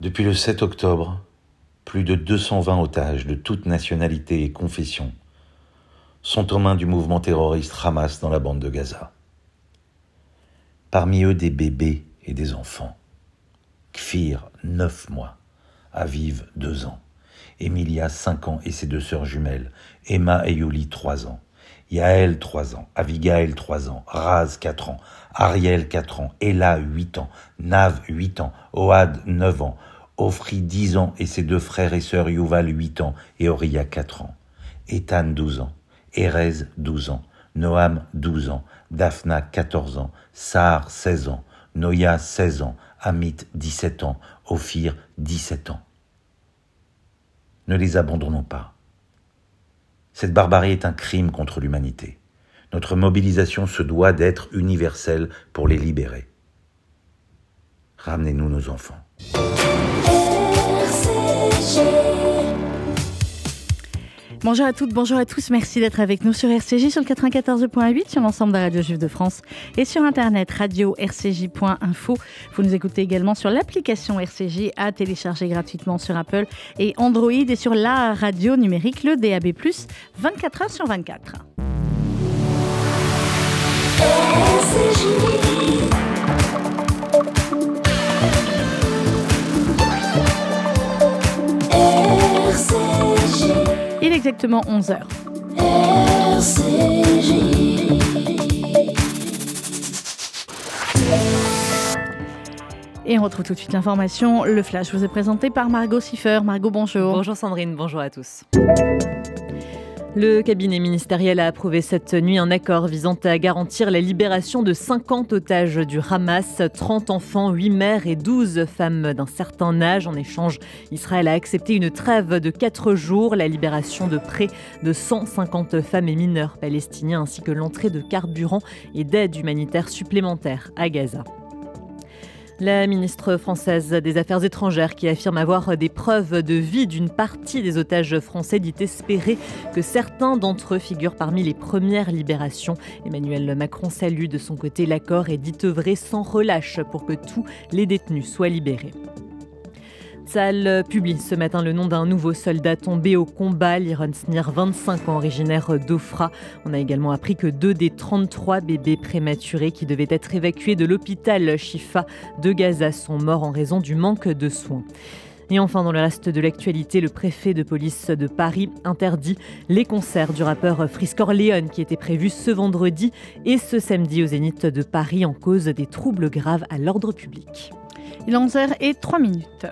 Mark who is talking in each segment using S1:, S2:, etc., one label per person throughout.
S1: Depuis le 7 octobre, plus de 220 otages de toutes nationalités et confessions sont aux mains du mouvement terroriste Hamas dans la bande de Gaza. Parmi eux des bébés et des enfants. Kfir, 9 mois. Aviv, 2 ans. Emilia, 5 ans et ses deux sœurs jumelles. Emma et Yuli, 3 ans. Yaël, 3 ans. Avigail, 3 ans. Raz, 4 ans. Ariel, 4 ans. Ella, 8 ans. Nav, 8 ans. Oad, 9 ans. Ofri, 10 ans, et ses deux frères et sœurs Yuval, 8 ans, et Oria, 4 ans. Ethan, 12 ans. Erez, 12 ans. Noam, 12 ans. Daphna, 14 ans. Sar, 16 ans. Noya, 16 ans. Amit, 17 ans. Ophir, 17 ans. Ne les abandonnons pas. Cette barbarie est un crime contre l'humanité. Notre mobilisation se doit d'être universelle pour les libérer. Ramenez-nous nos enfants.
S2: Bonjour à toutes, bonjour à tous, merci d'être avec nous sur RCJ sur le 94.8 sur l'ensemble des radios juives de France et sur internet radio-rcj.info. Vous nous écoutez également sur l'application RCJ à télécharger gratuitement sur Apple et Android et sur la radio numérique, le DAB+, 24 heures sur 24. Il est exactement 11 heures. Et on retrouve tout de suite l'information. Le flash vous est présenté par Margot Siffer. Margot, bonjour.
S3: Bonjour Sandrine, bonjour à tous. Le cabinet ministériel a approuvé cette nuit un accord visant à garantir la libération de 50 otages du Hamas, 30 enfants, 8 mères et 12 femmes d'un certain âge. En échange, Israël a accepté une trêve de 4 jours, la libération de près de 150 femmes et mineurs palestiniens ainsi que l'entrée de carburant et d'aide humanitaire supplémentaire à Gaza. La ministre française des Affaires étrangères qui affirme avoir des preuves de vie d'une partie des otages français dit espérer que certains d'entre eux figurent parmi les premières libérations. Emmanuel Macron salue de son côté l'accord et dit œuvrer sans relâche pour que tous les détenus soient libérés. Tzal publie ce matin le nom d'un nouveau soldat tombé au combat, Liron Snir, 25 ans, originaire d'Ofra. On a également appris que deux des 33 bébés prématurés qui devaient être évacués de l'hôpital Shifa de Gaza sont morts en raison du manque de soins. Et enfin, dans le reste de l'actualité, le préfet de police de Paris interdit les concerts du rappeur Friscore Léon qui étaient prévus ce vendredi et ce samedi au Zénith de Paris en cause des troubles graves à l'ordre public.
S2: Il est 11h et 3 minutes.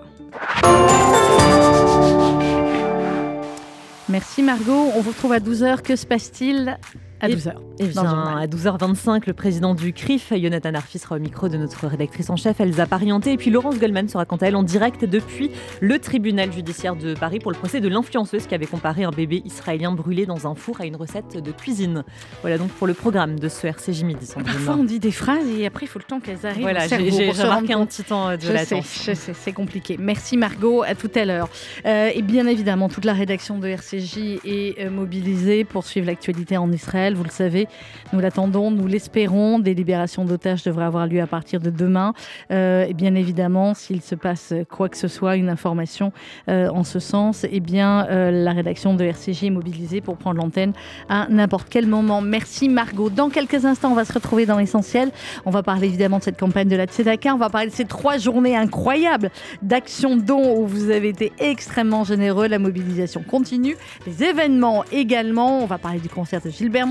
S2: Merci Margot. On vous retrouve à 12h. Que se passe-t-il? À 12h.
S3: Et bien, à 12h25, le président du CRIF, Jonathan Arfi, sera au micro de notre rédactrice en chef, Elsa Parienté. Et puis Laurence Goldman sera quant à elle en direct depuis le tribunal judiciaire de Paris pour le procès de l'influenceuse qui avait comparé un bébé israélien brûlé dans un four à une recette de cuisine. Voilà donc pour le programme de ce RCJ Midi.
S2: Parfois, on dit des phrases et après, il faut le temps qu'elles arrivent.
S3: Voilà, j'ai remarqué un petit temps de latence.
S2: Sais, je sais, c'est compliqué. Merci Margot, à tout à l'heure. Euh, et bien évidemment, toute la rédaction de RCJ est euh, mobilisée pour suivre l'actualité en Israël. Vous le savez, nous l'attendons, nous l'espérons. Des libérations d'otages devraient avoir lieu à partir de demain. Euh, et bien évidemment, s'il se passe quoi que ce soit, une information euh, en ce sens, eh bien euh, la rédaction de RCJ est mobilisée pour prendre l'antenne à n'importe quel moment. Merci Margot. Dans quelques instants, on va se retrouver dans l'essentiel. On va parler évidemment de cette campagne de la Tzedaka. On va parler de ces trois journées incroyables d'action don où vous avez été extrêmement généreux. La mobilisation continue. Les événements également. On va parler du concert de Gilbert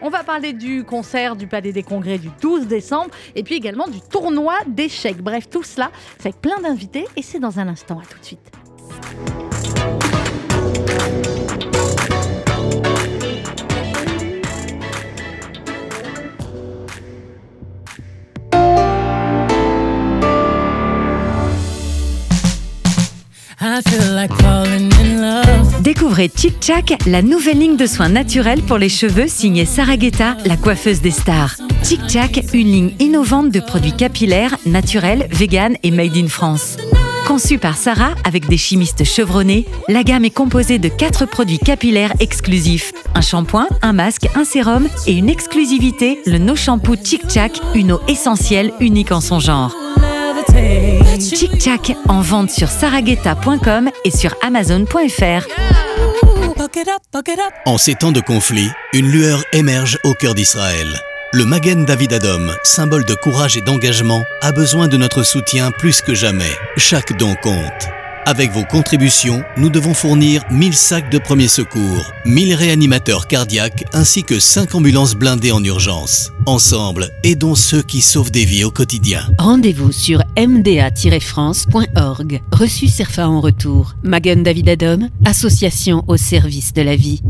S2: On va parler du concert du Palais des Congrès du 12 décembre et puis également du tournoi d'échecs. Bref, tout cela, avec plein d'invités et c'est dans un instant. À tout de suite.
S4: Découvrez Chic Chac, la nouvelle ligne de soins naturels pour les cheveux signée Sarah Guetta, la coiffeuse des stars. Chic Chac, une ligne innovante de produits capillaires, naturels, vegan et made in France. Conçue par Sarah avec des chimistes chevronnés, la gamme est composée de quatre produits capillaires exclusifs un shampoing, un masque, un sérum et une exclusivité, le No Shampoo Chic Chac, une eau essentielle unique en son genre. Tic Tac en vente sur saraguetta.com et sur amazon.fr.
S5: En ces temps de conflit, une lueur émerge au cœur d'Israël. Le Magen David Adom, symbole de courage et d'engagement, a besoin de notre soutien plus que jamais. Chaque don compte. Avec vos contributions, nous devons fournir 1000 sacs de premiers secours, 1000 réanimateurs cardiaques ainsi que 5 ambulances blindées en urgence. Ensemble, aidons ceux qui sauvent des vies au quotidien.
S6: Rendez-vous sur mda-france.org. Reçu CERFA en retour. Magen David Adom, association au service de la vie.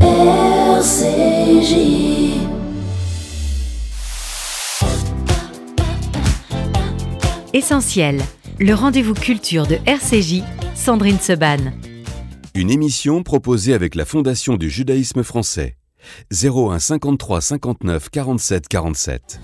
S4: Essentiel, le rendez-vous culture de RCJ, Sandrine Seban.
S7: Une émission proposée avec la Fondation du judaïsme français. 01 53 59 47 47.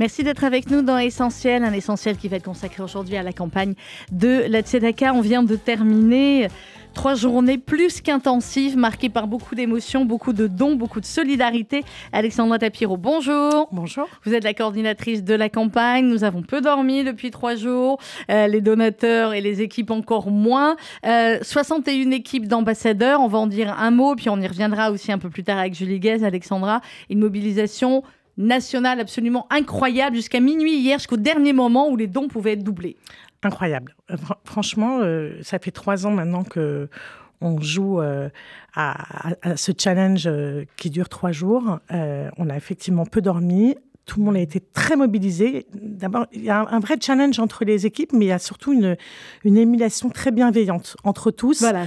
S2: Merci d'être avec nous dans Essentiel, un essentiel qui va être consacré aujourd'hui à la campagne de la Tzedaka. On vient de terminer trois journées plus qu'intensives, marquées par beaucoup d'émotions, beaucoup de dons, beaucoup de solidarité. Alexandra Tapiro, bonjour.
S8: Bonjour.
S2: Vous êtes la coordinatrice de la campagne. Nous avons peu dormi depuis trois jours. Euh, les donateurs et les équipes encore moins. Euh, 61 équipes d'ambassadeurs. On va en dire un mot, puis on y reviendra aussi un peu plus tard avec Julie Guez, Alexandra. Une mobilisation nationale absolument incroyable jusqu'à minuit hier, jusqu'au dernier moment où les dons pouvaient être doublés.
S8: Incroyable. Euh, fr- franchement, euh, ça fait trois ans maintenant que on joue euh, à, ce challenge euh, qui dure trois jours. On a effectivement peu dormi. Tout le monde a été très mobilisé. D'abord, il y a un, un vrai challenge entre les équipes, mais il y a surtout une, une émulation très bienveillante entre tous.
S2: Voilà,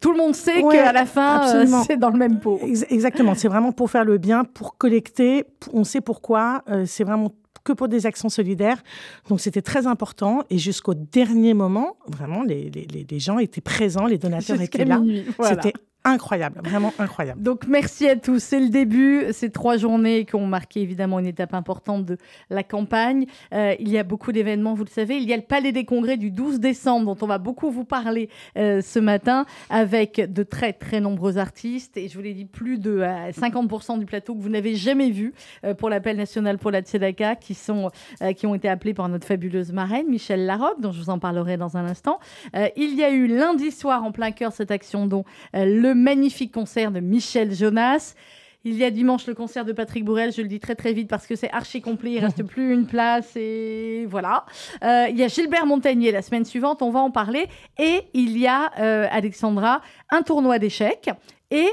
S2: tout le monde sait
S8: Ouais,
S2: qu'à la fin, c'est dans le même pot.
S8: Ex- Exactement, c'est vraiment pour faire le bien, pour collecter, on sait pourquoi, c'est vraiment que pour des actions solidaires. Donc c'était très important et jusqu'au dernier moment, vraiment, les, les- les- gens étaient présents, les donateurs étaient là.
S2: voilà.
S8: C'était incroyable, vraiment incroyable.
S2: Donc merci à tous. C'est le début. Ces trois journées qui ont marqué évidemment une étape importante de la campagne. Euh, il y a beaucoup d'événements, vous le savez. Il y a le Palais des Congrès du 12 décembre dont on va beaucoup vous parler euh, ce matin avec de très très nombreux artistes. Et je vous l'ai dit, plus de euh, 50% du plateau que vous n'avez jamais vu euh, pour l'appel national pour la Tzedaka qui, sont, euh, qui ont été appelés par notre fabuleuse marraine, Michel Larocque, dont je vous en parlerai dans un instant. Euh, il y a eu lundi soir en plein cœur cette action dont euh, le magnifique concert de Michel Jonas. Il y a dimanche le concert de Patrick Bourrel, je le dis très très vite parce que c'est archi complet, il reste plus une place et voilà. Euh, il y a Gilbert Montagnier la semaine suivante, on va en parler. Et il y a, euh, Alexandra, un tournoi d'échecs et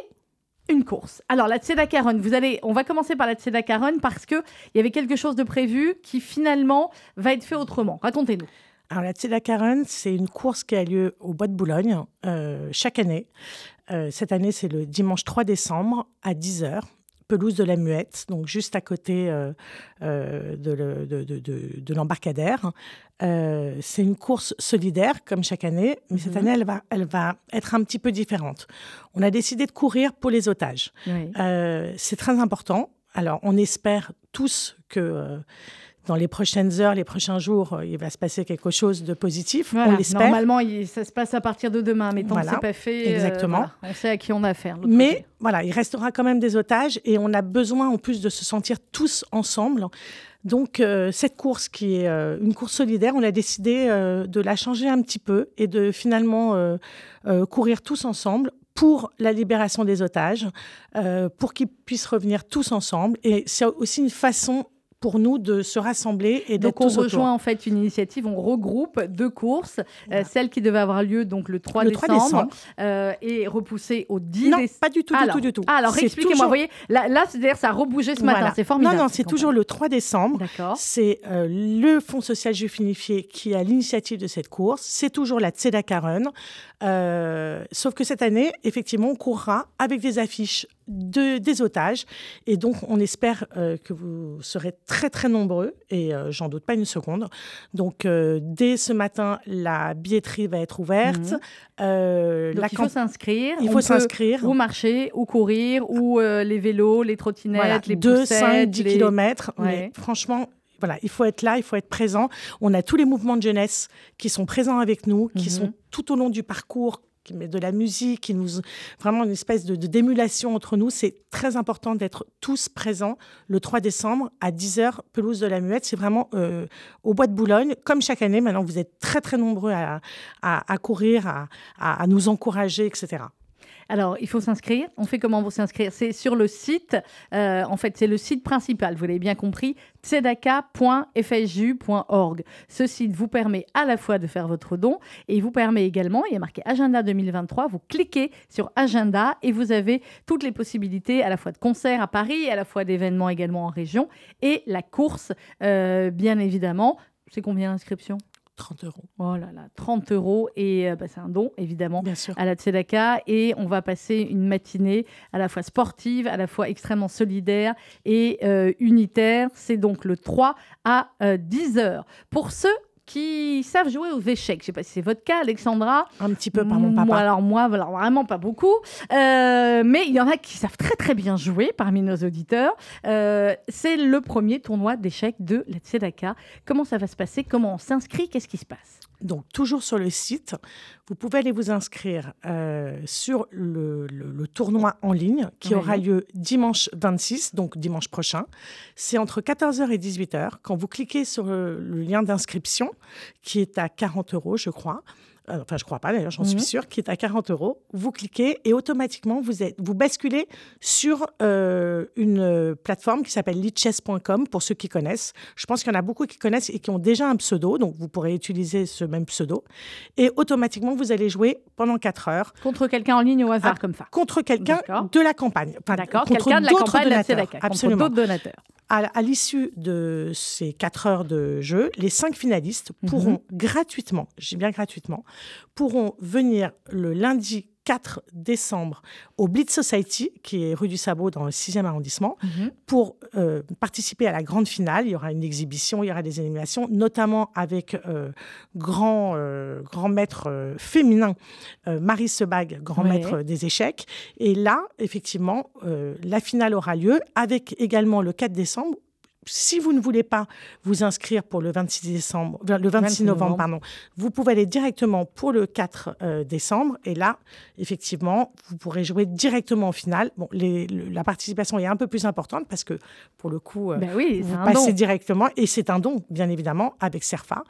S2: une course. Alors la Tzedaka Run, vous allez, on va commencer par la Tzedaka Run parce qu'il y avait quelque chose de prévu qui finalement va être fait autrement. Racontez-nous.
S8: Alors la Tzedaka Run, c'est une course qui a lieu au Bois de Boulogne euh, chaque année. Euh, cette année, c'est le dimanche 3 décembre à 10h, pelouse de la Muette, donc juste à côté euh, euh, de, le- de- de- de- de l'embarcadère. Euh, c'est une course solidaire, comme chaque année, mais cette année, elle va, elle va être un petit peu différente. On a décidé de courir pour les otages.
S2: Oui.
S8: C'est très important. Alors, on espère tous que dans les prochaines heures, les prochains jours, euh, il va se passer quelque chose de positif.
S2: Voilà.
S8: On l'espère.
S2: Normalement, il- ça se passe à partir de demain, mais tant
S8: Voilà.
S2: que c'est pas fait, euh,
S8: Exactement.
S2: voilà, on sait à qui on a affaire.
S8: Mais
S2: côté.
S8: voilà, il restera quand même des otages et on a besoin en plus de se sentir tous ensemble. Donc euh, cette course qui est euh, une course solidaire, on a décidé de la changer un petit peu et de finalement courir tous ensemble pour la libération des otages, pour qu'ils puissent revenir tous ensemble. Et c'est aussi une façon pour nous de se rassembler et d'être
S2: Donc on
S8: tous autour.
S2: rejoint en fait une initiative, on regroupe deux courses, euh, celle qui devait avoir lieu donc le 3
S8: Le 3
S2: décembre,
S8: décembre.
S2: euh, et repoussée au 10
S8: Non,
S2: décembre.
S8: pas du tout, du
S2: alors,
S8: tout, du tout.
S2: ah, alors expliquez-moi,
S8: toujours-
S2: vous voyez, là, là c'est-à-dire ça a rebougé ce matin,
S8: Voilà.
S2: c'est formidable.
S8: Non, non, c'est toujours le 3 décembre.
S2: D'accord.
S8: C'est euh, le Fonds social juif unifié qui a l'initiative de cette course. C'est toujours la Tzedaka Run. Euh, sauf que cette année, effectivement, on courra avec des affiches de, des otages. Et donc, on espère euh, que vous serez très, très nombreux. Et euh, j'en doute pas une seconde. Donc, dès ce matin, la billetterie va être ouverte. Euh,
S2: Donc
S8: la
S2: il faut s'inscrire.
S8: il faut s'inscrire.
S2: Ou marcher, ou courir, ou les vélos, les trottinettes,
S8: Voilà,
S2: les
S8: 2,
S2: poussettes.
S8: 5, 10
S2: les-
S8: kilomètres.
S2: Ouais.
S8: Mais franchement, voilà, il faut être là, il faut être présent. On a tous les mouvements de jeunesse qui sont présents avec nous, qui
S2: Mhm.
S8: sont tout au long du parcours de la musique, qui nous vraiment une espèce de d'émulation entre nous. C'est très important d'être tous présents le 3 décembre à 10h, pelouse de la Muette. C'est vraiment au Bois de Boulogne, comme chaque année. Maintenant, vous êtes très très nombreux à, à, courir, à, à nous encourager, etc.
S2: Alors, il faut s'inscrire. On fait comment vous s'inscrire? C'est sur le site. Euh, en fait, c'est le site principal, vous l'avez bien compris, tzedaka.fju.org. Ce site vous permet à la fois de faire votre don et il vous permet également, il y a marqué Agenda 2023, vous cliquez sur Agenda et vous avez toutes les possibilités à la fois de concerts à Paris, à la fois d'événements également en région et la course, euh, bien évidemment. C'est combien l'inscription?
S8: 30 euros.
S2: Oh là là, 30 euros. Et euh, bah, c'est un don, évidemment, à la Tzedaka. Et on va passer une matinée à la fois sportive, à la fois extrêmement solidaire et euh, unitaire. C'est donc le 3 à 10 euh, heures. Pour ceux qui savent jouer aux échecs. Je ne sais pas si c'est votre cas, Alexandra.
S8: Un petit peu par mon papa.
S2: Moi, alors moi, alors vraiment pas beaucoup. mais il y en a qui savent très très bien jouer parmi nos auditeurs. c'est le premier tournoi d'échecs de la Tzedaka. Comment ça va se passer? Comment on s'inscrit? Qu'est-ce qui se passe?
S8: Donc, toujours sur le site, vous pouvez aller vous inscrire euh, sur le, tournoi en ligne qui aura lieu dimanche 26, donc dimanche prochain. C'est entre 14h et 18h. Quand vous cliquez sur le lien d'inscription, qui est à 40 euros, je crois, euh, enfin je crois pas d'ailleurs, j'en suis mhm. sûre, qui est à 40 euros. Vous cliquez et automatiquement vous, êtes, vous basculez sur euh, une plateforme qui s'appelle lichess.com pour ceux qui connaissent. Je pense qu'il y en a beaucoup qui connaissent et qui ont déjà un pseudo, donc vous pourrez utiliser ce même pseudo. Et automatiquement vous allez jouer pendant 4 heures.
S2: Contre quelqu'un en ligne au hasard
S8: ah,
S2: comme ça
S8: Contre quelqu'un de la campagne.
S2: D'accord, quelqu'un de la campagne, donateurs. Absolument. d'autres donateurs
S8: à, l'issue de ces quatre heures de jeu, les cinq finalistes mhm. pourront gratuitement, j'ai bien gratuitement, pourront venir le lundi 4 décembre au Blitz Society, qui est rue du Sabot dans le 6e arrondissement, mhm. pour euh, participer à la grande finale. Il y aura une exhibition, il y aura des animations, notamment avec euh, grand, euh, grand maître féminin, Marie Sebag, grand maître des échecs. Et là, effectivement, la finale aura lieu avec également le 4 décembre si vous ne voulez pas vous inscrire pour le 26 décembre, le 26 novembre, pardon, vous pouvez aller directement pour le 4 euh, décembre. Et là, effectivement, vous pourrez jouer directement en finale. Bon, la participation est un peu plus importante parce que pour le coup,
S2: euh, ben oui,
S8: vous passez directement et c'est un don, bien évidemment, avec Serfa.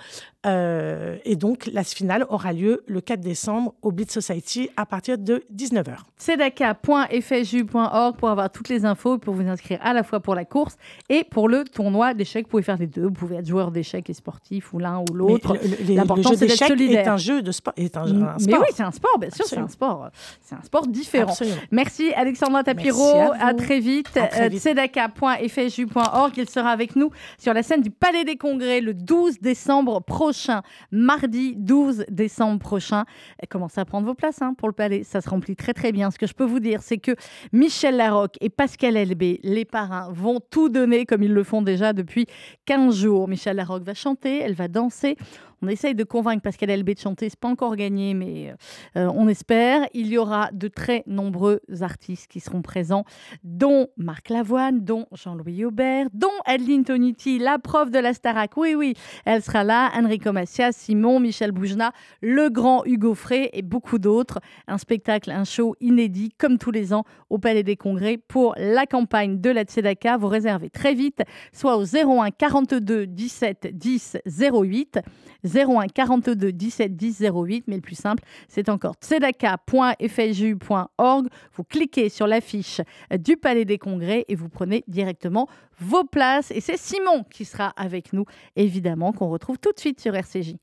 S8: Euh, et donc, la finale aura lieu le 4 décembre au Blitz Society à partir de 19h.
S2: Sedaka.fju.org pour avoir toutes les infos, pour vous inscrire à la fois pour la course et pour le tournoi d'échecs. Vous pouvez faire les deux. Vous pouvez être joueur d'échecs et sportif ou l'un ou l'autre.
S8: L'important, c'est d'être solidaire. est un jeu de sport. Est un,
S2: sport. Mais oui, c'est un sport, bien sûr, c'est un sport. C'est un sport différent. Merci Alexandra Tapiro. À, très vite. Euh, Tzedaka.fju.org. Il sera avec nous sur la scène du Palais des Congrès le 12 décembre prochain. Mardi 12 décembre prochain. Commencez à prendre vos places hein, pour le Palais. Ça se remplit très très bien. Ce que je peux vous dire, c'est que Michel Larocque et Pascal Elbé, les parrains, vont tout donner comme ils le font déjà depuis 15 jours. Michel Larocque va chanter, elle va danser. On essaye de convaincre Pascal Elbé de chanter. C'est pas encore gagné, mais euh, on espère. Il y aura de très nombreux artistes qui seront présents, dont Marc Lavoine, dont Jean-Louis Aubert, dont Adeline Toniti, la prof de la Starac. Oui, oui, elle sera là. Enrico Macias, Simon, Michel Boujna, le grand Hugo Frey et beaucoup d'autres. Un spectacle, un show inédit, comme tous les ans, au Palais des Congrès pour la campagne de la Tzedaka. Vous réservez très vite, soit au 01 42 17 10 08. 01 42 17 10 08. Mais le plus simple, c'est encore tzedaka.fju.org. Vous cliquez sur l'affiche du Palais des Congrès et vous prenez directement vos places. Et c'est Simon qui sera avec nous, évidemment, qu'on retrouve tout de suite sur RCJ.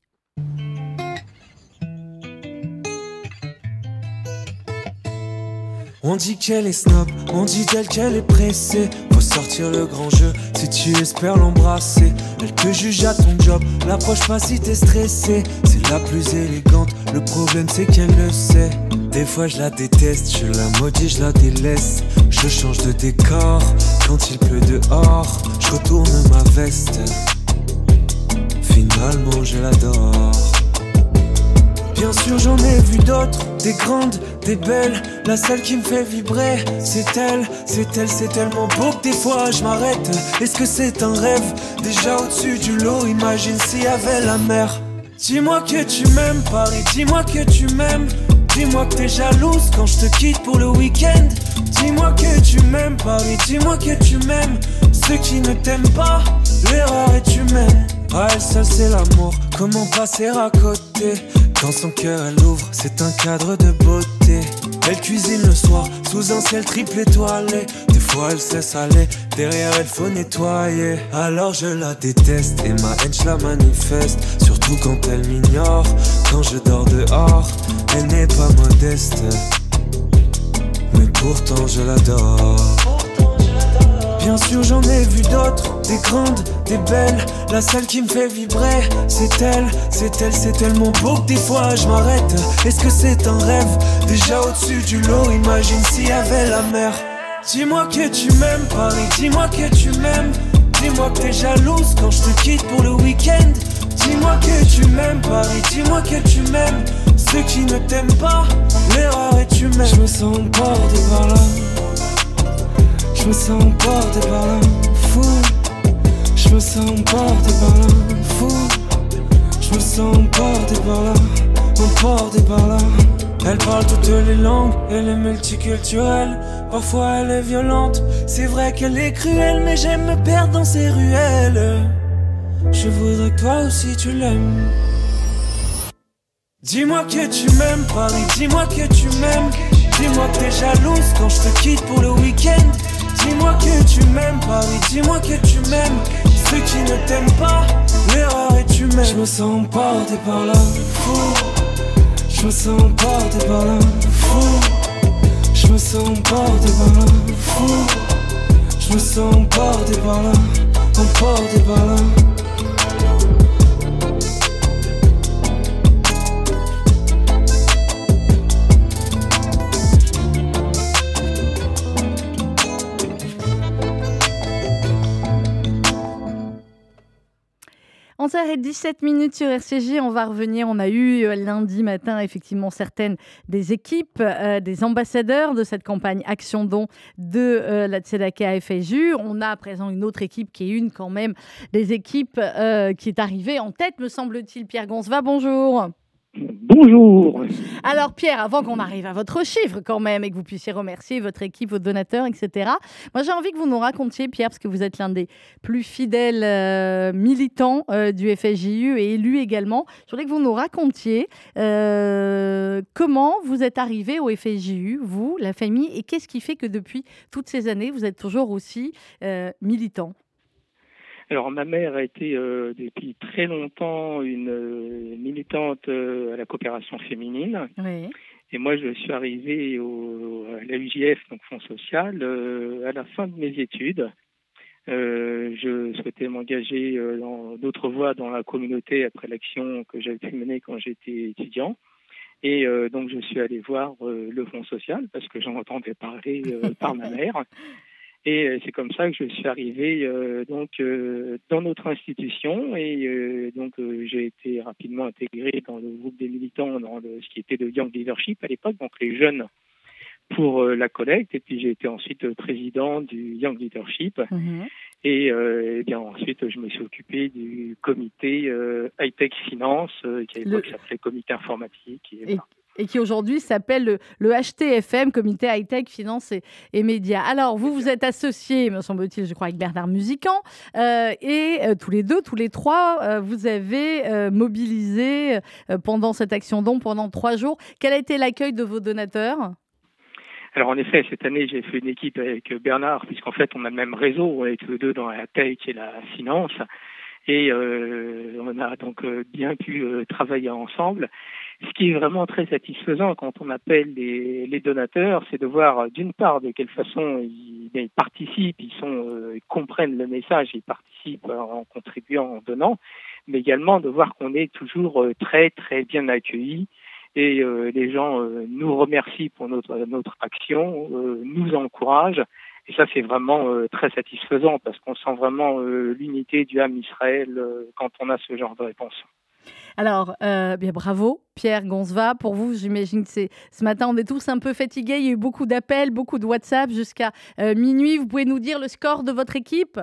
S9: On dit qu'elle est snob, on dit d'elle qu'elle est pressée. Faut sortir le grand jeu si tu espères l'embrasser. Elle te juge à ton job, l'approche pas si t'es stressé. C'est la plus élégante, le problème c'est qu'elle le sait. Des fois je la déteste, je la maudis, je la délaisse. Je change de décor quand il pleut dehors. Je retourne ma veste. Finalement je l'adore. Bien sûr j'en ai vu d'autres, des grandes, des belles. La seule qui me fait vibrer, c'est elle, c'est elle, c'est tellement beau que des fois je m'arrête. Est-ce que c'est un rêve? Déjà au-dessus du lot, imagine s'il y avait la mer. Dis-moi que tu m'aimes, Paris, dis-moi que tu m'aimes. Dis-moi que t'es jalouse quand je te quitte pour le week-end. Dis-moi que tu m'aimes, Paris, dis-moi que tu m'aimes. Ceux qui ne t'aiment pas, l'erreur est humaine. Ah, elle seule, c'est l'amour. Comment passer à côté? Quand son cœur elle ouvre, c'est un cadre de beauté. Elle cuisine le soir sous un ciel triple étoilé. Des fois elle sait saler, derrière elle faut nettoyer. Alors je la déteste et ma haine je la manifeste. Surtout quand elle m'ignore, quand je dors dehors. Elle n'est pas modeste, mais pourtant je l'adore. Bien sûr, j'en ai vu d'autres, des grandes, des belles. La seule qui me fait vibrer, c'est elle, c'est elle, c'est tellement beau que des fois je m'arrête. Est-ce que c'est un rêve? Déjà au-dessus du lot, imagine s'il y avait la mer. Dis-moi que tu m'aimes, Paris, dis-moi que tu m'aimes. Dis-moi que t'es jalouse quand je te quitte pour le week-end. Dis-moi que tu m'aimes, Paris, dis-moi que tu m'aimes. Ceux qui ne t'aiment pas, l'erreur est humaine. Je me sens emporté par là. Je me sens emporté par là, fou. Je me sens emporté par là, fou. Je me sens emporté par là, emporté par là. Elle parle toutes les langues, elle est multiculturelle. Parfois elle est violente, c'est vrai qu'elle est cruelle, mais j'aime me perdre dans ses ruelles. Je voudrais que toi aussi tu l'aimes. Dis-moi que tu m'aimes, Paris, dis-moi que tu m'aimes. Dis-moi que t'es jalouse quand je te quitte pour le week-end. Dis-moi que tu m'aimes, Paris, dis-moi que tu m'aimes. Ceux qui ne t'aiment pas, l'erreur est humaine. Je me sens emporté par là, fou. Je me sens emporté par là, fou. Je me sens emporté par là, fou. Je me sens emporté par là, emporté par là.
S2: On s'arrête 17 minutes sur RCG. On va revenir. On a eu euh, lundi matin, effectivement, certaines des équipes, euh, des ambassadeurs de cette campagne Action Don de euh, la Tzedaka FSU. On a à présent une autre équipe qui est une, quand même, des équipes qui est arrivée en tête, me semble-t-il. Pierre Gonzva, bonjour.
S10: Bonjour.
S2: Alors Pierre, avant qu'on arrive à votre chiffre quand même et que vous puissiez remercier votre équipe, vos donateurs, etc. Moi j'ai envie que vous nous racontiez, Pierre, parce que vous êtes l'un des plus fidèles euh, militants euh, du FSJU et élu également. Je voudrais que vous nous racontiez euh, comment vous êtes arrivé au FSJU, vous, la famille, et qu'est-ce qui fait que depuis toutes ces années, vous êtes toujours aussi militant?
S10: Alors ma mère a été euh, depuis très longtemps une euh, militante euh, à la coopération féminine.
S2: Oui.
S10: Et moi, je suis arrivé au, à la UJF, donc Fonds social, à la fin de mes études. je souhaitais m'engager dans d'autres voies dans la communauté après l'action que j'avais pu mener quand j'étais étudiant. Et donc, je suis allé voir le Fonds social parce que j'en entendais parler par ma mère. Et euh, c'est comme ça que je suis arrivé euh, donc euh, dans notre institution. Et donc j'ai été rapidement intégré dans le groupe des militants dans ce qui était le Young Leadership à l'époque, donc les jeunes pour la collecte. Et puis j'ai été ensuite président du Young Leadership. Mhm. et, bien ensuite je me suis occupé du comité High Tech Finance qui à l'époque s'appelait comité informatique
S2: et, et qui aujourd'hui s'appelle le, HTFM, Comité High Tech Finance et, Médias. Alors, vous, vous êtes associé, me semble-t-il, je crois, avec Bernard Musican, euh, et euh, tous les deux, tous les trois, euh, vous avez mobilisé pendant cette action don pendant trois jours. Quel a été l'accueil de vos donateurs?
S10: Alors en effet, cette année, j'ai fait une équipe avec Bernard, puisqu'en fait, on a le même réseau, on est tous les deux dans la tech et la finance, et on a donc bien pu travailler ensemble. Ce qui est vraiment très satisfaisant quand on appelle les, les donateurs, c'est de voir d'une part de quelle façon ils, ils participent, ils, sont, euh, comprennent le message, ils participent en contribuant, en donnant, mais également de voir qu'on est toujours euh, très très bien accueillis et euh, les gens nous remercient pour notre notre action, nous encouragent et ça c'est vraiment très satisfaisant parce qu'on sent vraiment l'unité du âme Israël quand on a ce genre de réponse.
S2: Alors, euh, bien bravo, Pierre Gonzva. Pour vous, j'imagine que c'est ce matin, on est tous un peu fatigués. Il y a eu beaucoup d'appels, beaucoup de WhatsApp jusqu'à euh, minuit. Vous pouvez nous dire le score de votre équipe?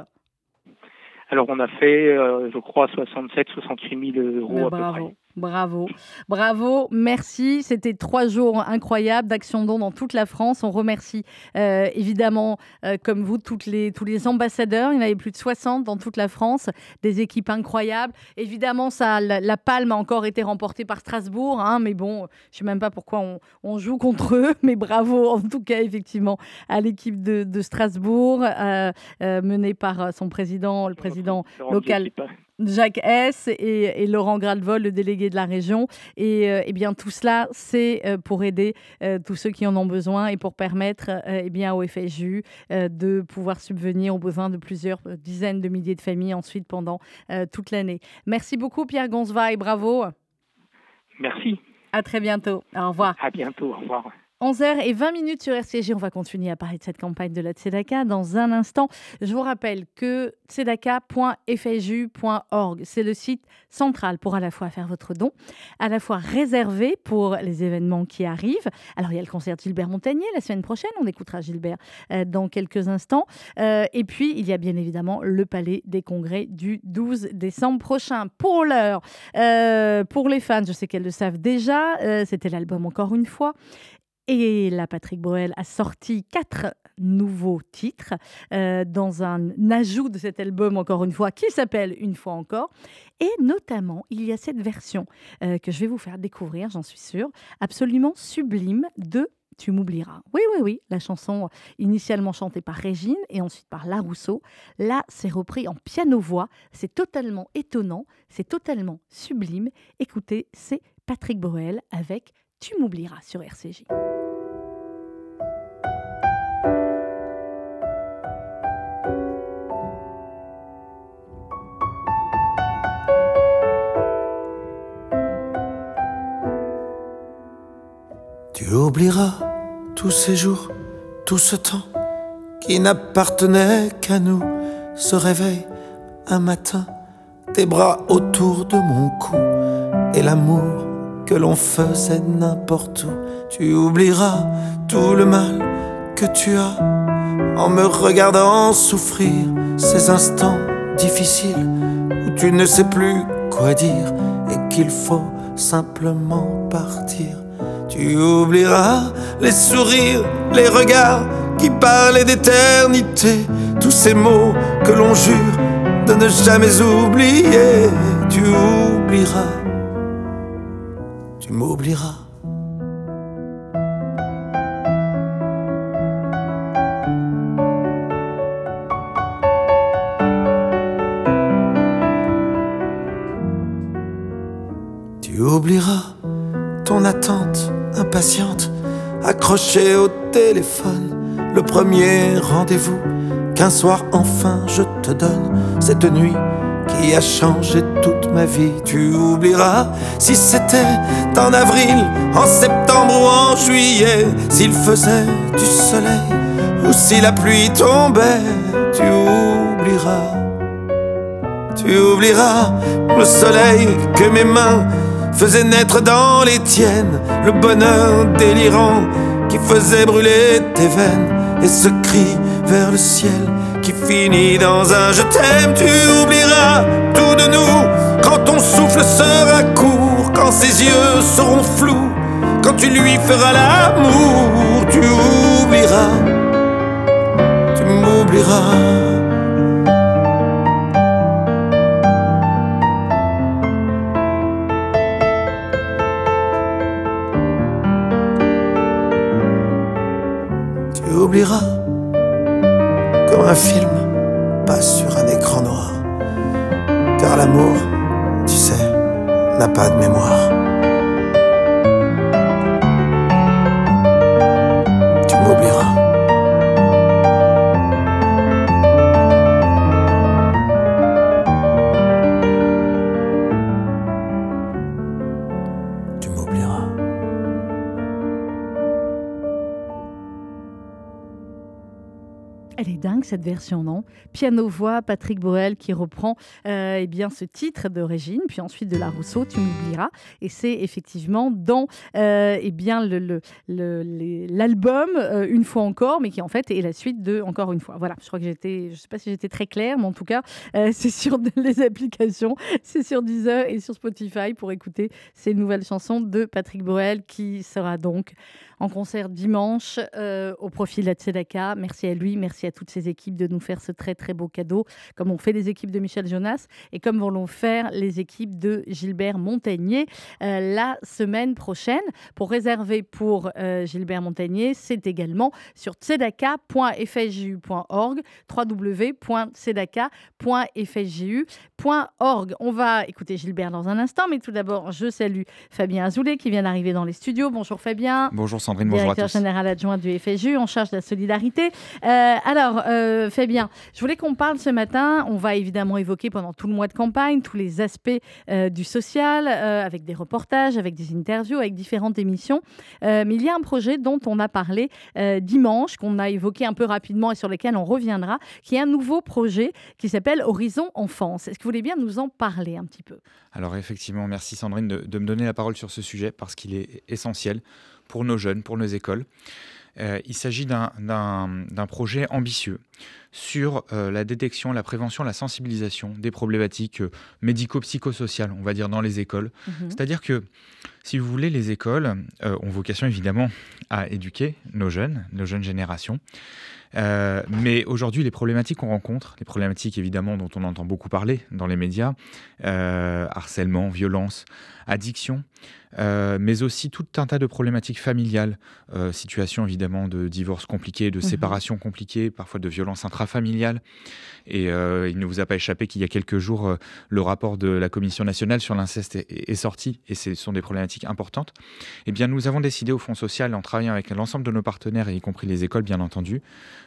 S10: Alors on a fait, euh, je crois, 67, 68 000 euros à peu près.
S2: Bravo, bravo, merci. C'était trois jours incroyables d'action don dans toute la France. On remercie euh, évidemment, euh, comme vous, toutes les, tous les ambassadeurs. Il y en avait plus de 60 dans toute la France, des équipes incroyables. Évidemment, ça, la, palme a encore été remportée par Strasbourg, hein, mais bon, je ne sais même pas pourquoi on, on, joue contre eux, mais bravo en tout cas, effectivement, à l'équipe de, de, Strasbourg, euh, menée par son président, le président local. Jacques S et, Laurent Gradvol, le délégué de la région. Et, euh, eh bien tout cela, c'est euh, pour aider euh, tous ceux qui en ont besoin et pour permettre eh bien, au FSU de pouvoir subvenir aux besoins de plusieurs dizaines de milliers de familles ensuite pendant toute l'année. Merci beaucoup Pierre et bravo.
S10: Merci.
S2: À très bientôt. Au revoir.
S10: À bientôt. Au revoir.
S2: 11h et 20 minutes sur RCG. On va continuer à parler de cette campagne de la Tzedaka dans un instant. Je vous rappelle que tzedaka.fju.org, c'est le site central pour à la fois faire votre don, à la fois réservé pour les événements qui arrivent. Alors, il y a le concert Gilbert Montagnier la semaine prochaine. On écoutera Gilbert euh, dans quelques instants. Euh, et puis, il y a bien évidemment le Palais des Congrès du 12 décembre prochain. Pour l'heure, euh, pour les fans, je sais qu'elles le savent déjà, c'était l'album encore une fois. Et la Patrick Boel a sorti quatre nouveaux titres euh, dans un ajout de cet album, encore une fois, qui s'appelle Une fois encore. Et notamment, il y a cette version euh, que je vais vous faire découvrir, j'en suis sûre, absolument sublime de tu m'oublieras. Oui, oui, oui, la chanson initialement chantée par Régine et ensuite par La Rousseau. Là, c'est repris en piano-voix. C'est totalement étonnant, c'est totalement sublime. Écoutez, c'est Patrick Boel avec Tu m'oublieras sur RCJ.
S11: Tu oublieras tous ces jours, tout ce temps qui n'appartenait qu'à nous. Ce réveil, un matin, tes bras autour de mon cou et l'amour que l'on faisait n'importe où. Tu oublieras tout le mal que tu as en me regardant souffrir ces instants difficiles où tu ne sais plus quoi dire et qu'il faut simplement partir. Tu oublieras les sourires, les regards qui parlaient d'éternité, tous ces mots que l'on jure de ne jamais oublier. Tu oublieras, tu m'oublieras. Tu oublieras ton attente impatiente, accrochée au téléphone, le premier rendez-vous qu'un soir enfin je te donne, cette nuit qui a changé toute ma vie. Tu oublieras si c'était en avril, en septembre ou en juillet, s'il faisait du soleil ou si la pluie tombait. Tu oublieras, tu oublieras le soleil que mes mains faisait naître dans les tiennes le bonheur délirant qui faisait brûler tes veines et ce cri vers le ciel qui finit dans un je t'aime. Tu oublieras tout de nous quand ton souffle sera court, quand ses yeux seront flous, quand tu lui feras l'amour. Tu oublieras, tu m'oublieras. Comme un film passe sur un écran noir. Car l'amour, tu sais, n'a pas de mémoire.
S2: Cette version, non? Piano-voix, Patrick Boel qui reprend euh, eh bien, ce titre de Régine, puis ensuite de La Rousseau, Tu m'oublieras. Et c'est effectivement dans euh, eh bien, l'album euh, Une fois encore, mais qui en fait est la suite de Encore une fois. Voilà, je crois que j'étais, je sais pas si j'étais très claire, mais en tout cas, c'est sur les applications, c'est sur Deezer et sur Spotify pour écouter ces nouvelles chansons de Patrick Boel qui sera donc en concert dimanche euh, au profit de la Tzedaka. Merci à lui, merci à toutes ses équipes de nous faire ce très très beau cadeau, comme ont fait les équipes de Michel Jonas et comme vont l'ont faire les équipes de Gilbert Montagnier euh, la semaine prochaine. Pour réserver pour euh, Gilbert Montagnier, c'est également sur tzedaka.fsju.org, On va écouter Gilbert dans un instant, mais tout d'abord, je salue Fabien Azoulay qui vient d'arriver dans les studios. Bonjour Fabien.
S12: Bonjour Sandrine, bonjour à
S2: tous. général adjoint du FSU en charge de la solidarité. Euh, alors, euh, Fabien, je voulais qu'on parle ce matin. On va évidemment évoquer pendant tout le mois de campagne tous les aspects euh, du social, avec des reportages, avec des interviews, avec différentes émissions. mais il y a un projet dont on a parlé dimanche, qu'on a évoqué un peu rapidement et sur lequel on reviendra, qui est un nouveau projet qui s'appelle Horizon Enfance. Est-ce que vous voulez bien nous en parler un petit peu
S12: Alors, effectivement, merci Sandrine de, de me donner la parole sur ce sujet parce qu'il est essentiel pour nos jeunes, pour nos écoles. Euh, il s'agit d'un projet ambitieux sur euh, la détection, la prévention, la sensibilisation des problématiques euh, médico-psychosociales, on va dire, dans les écoles. Mhm. C'est-à-dire que, si vous voulez, les écoles ont vocation évidemment à éduquer nos jeunes, nos jeunes générations. Mais aujourd'hui, les problématiques qu'on rencontre, les problématiques évidemment dont on entend beaucoup parler dans les médias, harcèlement, violence, addiction, euh, mais aussi tout un tas de problématiques familiales, euh, situation évidemment de divorce compliqué, de mhm. séparation compliquée, parfois de violence intrafamiliale. Et euh, il ne vous a pas échappé qu'il y a quelques jours, le rapport de la Commission nationale sur l'inceste est, sorti, et ce sont des problématiques importantes. Eh bien, nous avons décidé au Fonds social, en travaillant avec l'ensemble de nos partenaires, y compris les écoles bien entendu,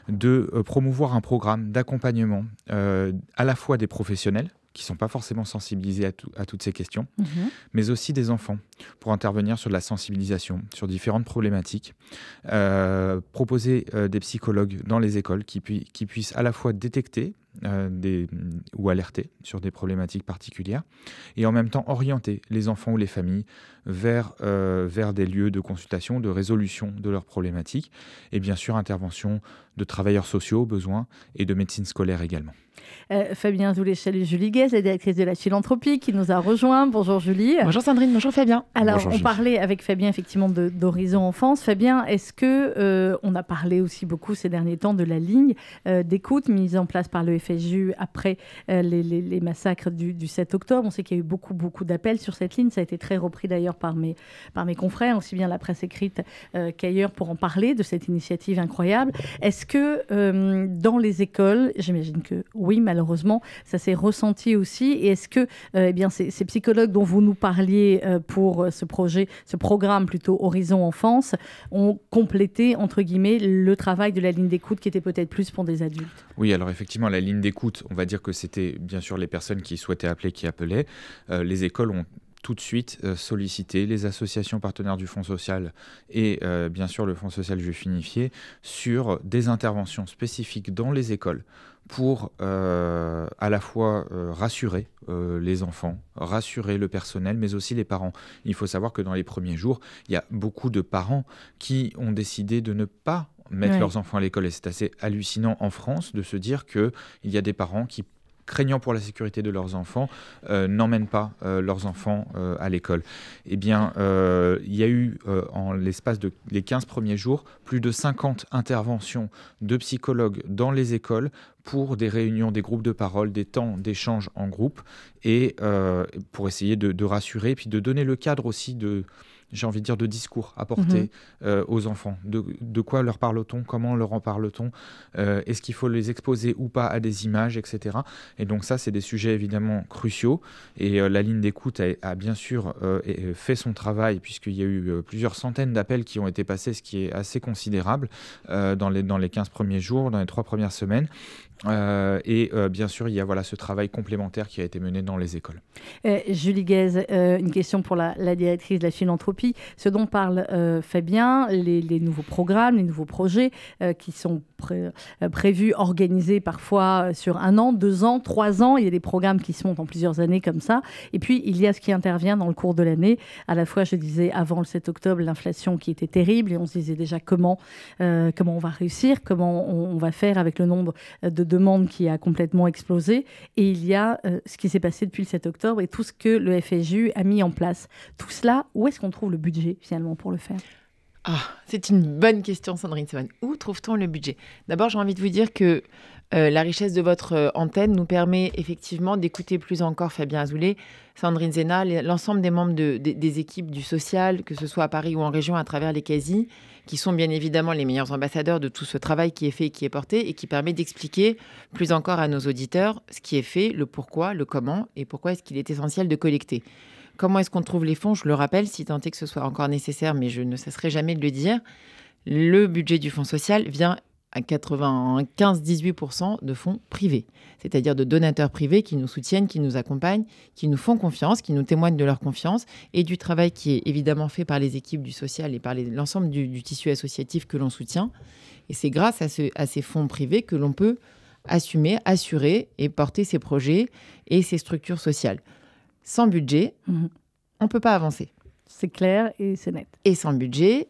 S12: de promouvoir un programme d'accompagnement à la fois des professionnels, qui ne sont pas forcément sensibilisés à, toutes ces questions, mhm. mais aussi des enfants, pour intervenir sur la sensibilisation, sur différentes problématiques, euh, proposer euh, des psychologues dans les écoles qui, qui puissent à la fois détecter euh, des, ou alerter sur des problématiques particulières, et en même temps orienter les enfants ou les familles vers, vers des lieux de consultation, de résolution de leurs problématiques, et bien sûr intervention de travailleurs sociaux au besoin et de médecine scolaire également.
S2: Euh, Fabien Zouléchel et Julie Guez, la directrice de la philanthropie, qui nous a rejoint. Bonjour Julie.
S13: Bonjour Sandrine, bonjour Fabien.
S2: Alors, on parlait avec Fabien effectivement d'Horizon Enfance. Fabien, est-ce que euh, on a parlé aussi beaucoup ces derniers temps de la ligne euh, d'écoute mise en place par le FSU après les, massacres du, 7 octobre On sait qu'il y a eu beaucoup, beaucoup d'appels sur cette ligne. Ça a été très repris d'ailleurs par mes, par mes confrères, aussi bien la presse écrite qu'ailleurs, pour en parler de cette initiative incroyable. Est-ce que dans les écoles, j'imagine que oui, malheureusement, ça s'est ressenti aussi. Et est-ce que euh, eh bien, ces, psychologues dont vous nous parliez euh, pour euh, ce projet, ce programme plutôt Horizon Enfance, ont complété, entre guillemets, le travail de la ligne d'écoute qui était peut-être plus pour des adultes?
S12: Oui, alors effectivement, la ligne d'écoute, on va dire que c'était bien sûr les personnes qui souhaitaient appeler qui appelaient. les écoles ont tout de suite sollicité les associations partenaires du Fonds social et bien sûr le Fonds social juif unifié sur des interventions spécifiques dans les écoles pour euh, à la fois euh, rassurer euh, les enfants, rassurer le personnel, mais aussi les parents. Il faut savoir que dans les premiers jours, il y a beaucoup de parents qui ont décidé de ne pas mettre leurs enfants à l'école. Et c'est assez hallucinant en France de se dire qu'il y a des parents qui craignant pour la sécurité de leurs enfants, euh, n'emmènent pas euh, leurs enfants euh, à l'école. Eh bien, il y a eu, en l'espace de les 15 premiers jours, plus de 50 interventions de psychologues dans les écoles pour des réunions, des groupes de parole, des temps d'échange en groupe, et pour essayer de, de rassurer, puis de donner le cadre aussi de j'ai envie de dire, de discours apportés mhm. euh, aux enfants. De, quoi leur parle-t-on? Comment leur en parle-t-on? Euh, Est-ce qu'il faut les exposer ou pas à des images, etc. Et donc ça, c'est des sujets évidemment cruciaux. Et euh, la ligne d'écoute a, bien sûr fait son travail, puisqu'il y a eu plusieurs centaines d'appels qui ont été passés, ce qui est assez considérable dans, les, dans les 15 premiers jours, dans les trois premières semaines. Euh, et euh, bien sûr, il y a voilà, ce travail complémentaire qui a été mené dans les écoles.
S2: Euh, Julie Guez, une question pour la, directrice de la philanthropie. Ce dont parle Fabien, les, nouveaux programmes, les nouveaux projets qui sont prévus, organisés parfois sur un an, deux ans, trois ans. Il y a des programmes qui se montent en plusieurs années comme ça. Et puis, il y a ce qui intervient dans le cours de l'année. À la fois, je disais, avant le 7 octobre, l'inflation qui était terrible et on se disait déjà comment, comment on va réussir, comment on, on va faire avec le nombre de demande qui a complètement explosé. Et il y a euh, ce qui s'est passé depuis le 7 octobre et tout ce que le FSU a mis en place. Tout cela, où est-ce qu'on trouve le budget finalement pour le faire
S13: ah, c'est une bonne question, Sandrine Sevan. Où trouve-t-on le budget? D'abord, j'ai envie de vous dire que euh, la richesse de votre euh, antenne nous permet effectivement d'écouter plus encore Fabien Azoulay, Sandrine Zena, l'ensemble des membres des équipes du social, que ce soit à Paris ou en région, à travers les quasi, qui sont bien évidemment les meilleurs ambassadeurs de tout ce travail qui est fait et qui est porté, et qui permet d'expliquer plus encore à nos auditeurs ce qui est fait, le pourquoi, le comment, et pourquoi est-ce qu'il est essentiel de collecter. Comment est-ce qu'on trouve les fonds? Je le rappelle, si tant est que ce soit encore nécessaire, mais je ne cesserai jamais de le dire. Le budget du Fonds social vient à 95-18% de fonds privés, c'est-à-dire de donateurs privés qui nous soutiennent, qui nous accompagnent, qui nous font confiance, qui nous témoignent de leur confiance et du travail qui est évidemment fait par les équipes du social et par l'ensemble du, tissu associatif que l'on soutient. Et c'est grâce à, à, ces fonds privés que l'on peut assumer, assurer et porter ces projets et ces structures sociales. Sans budget, mhm. on ne peut pas avancer.
S2: C'est clair et c'est net.
S13: Et sans budget,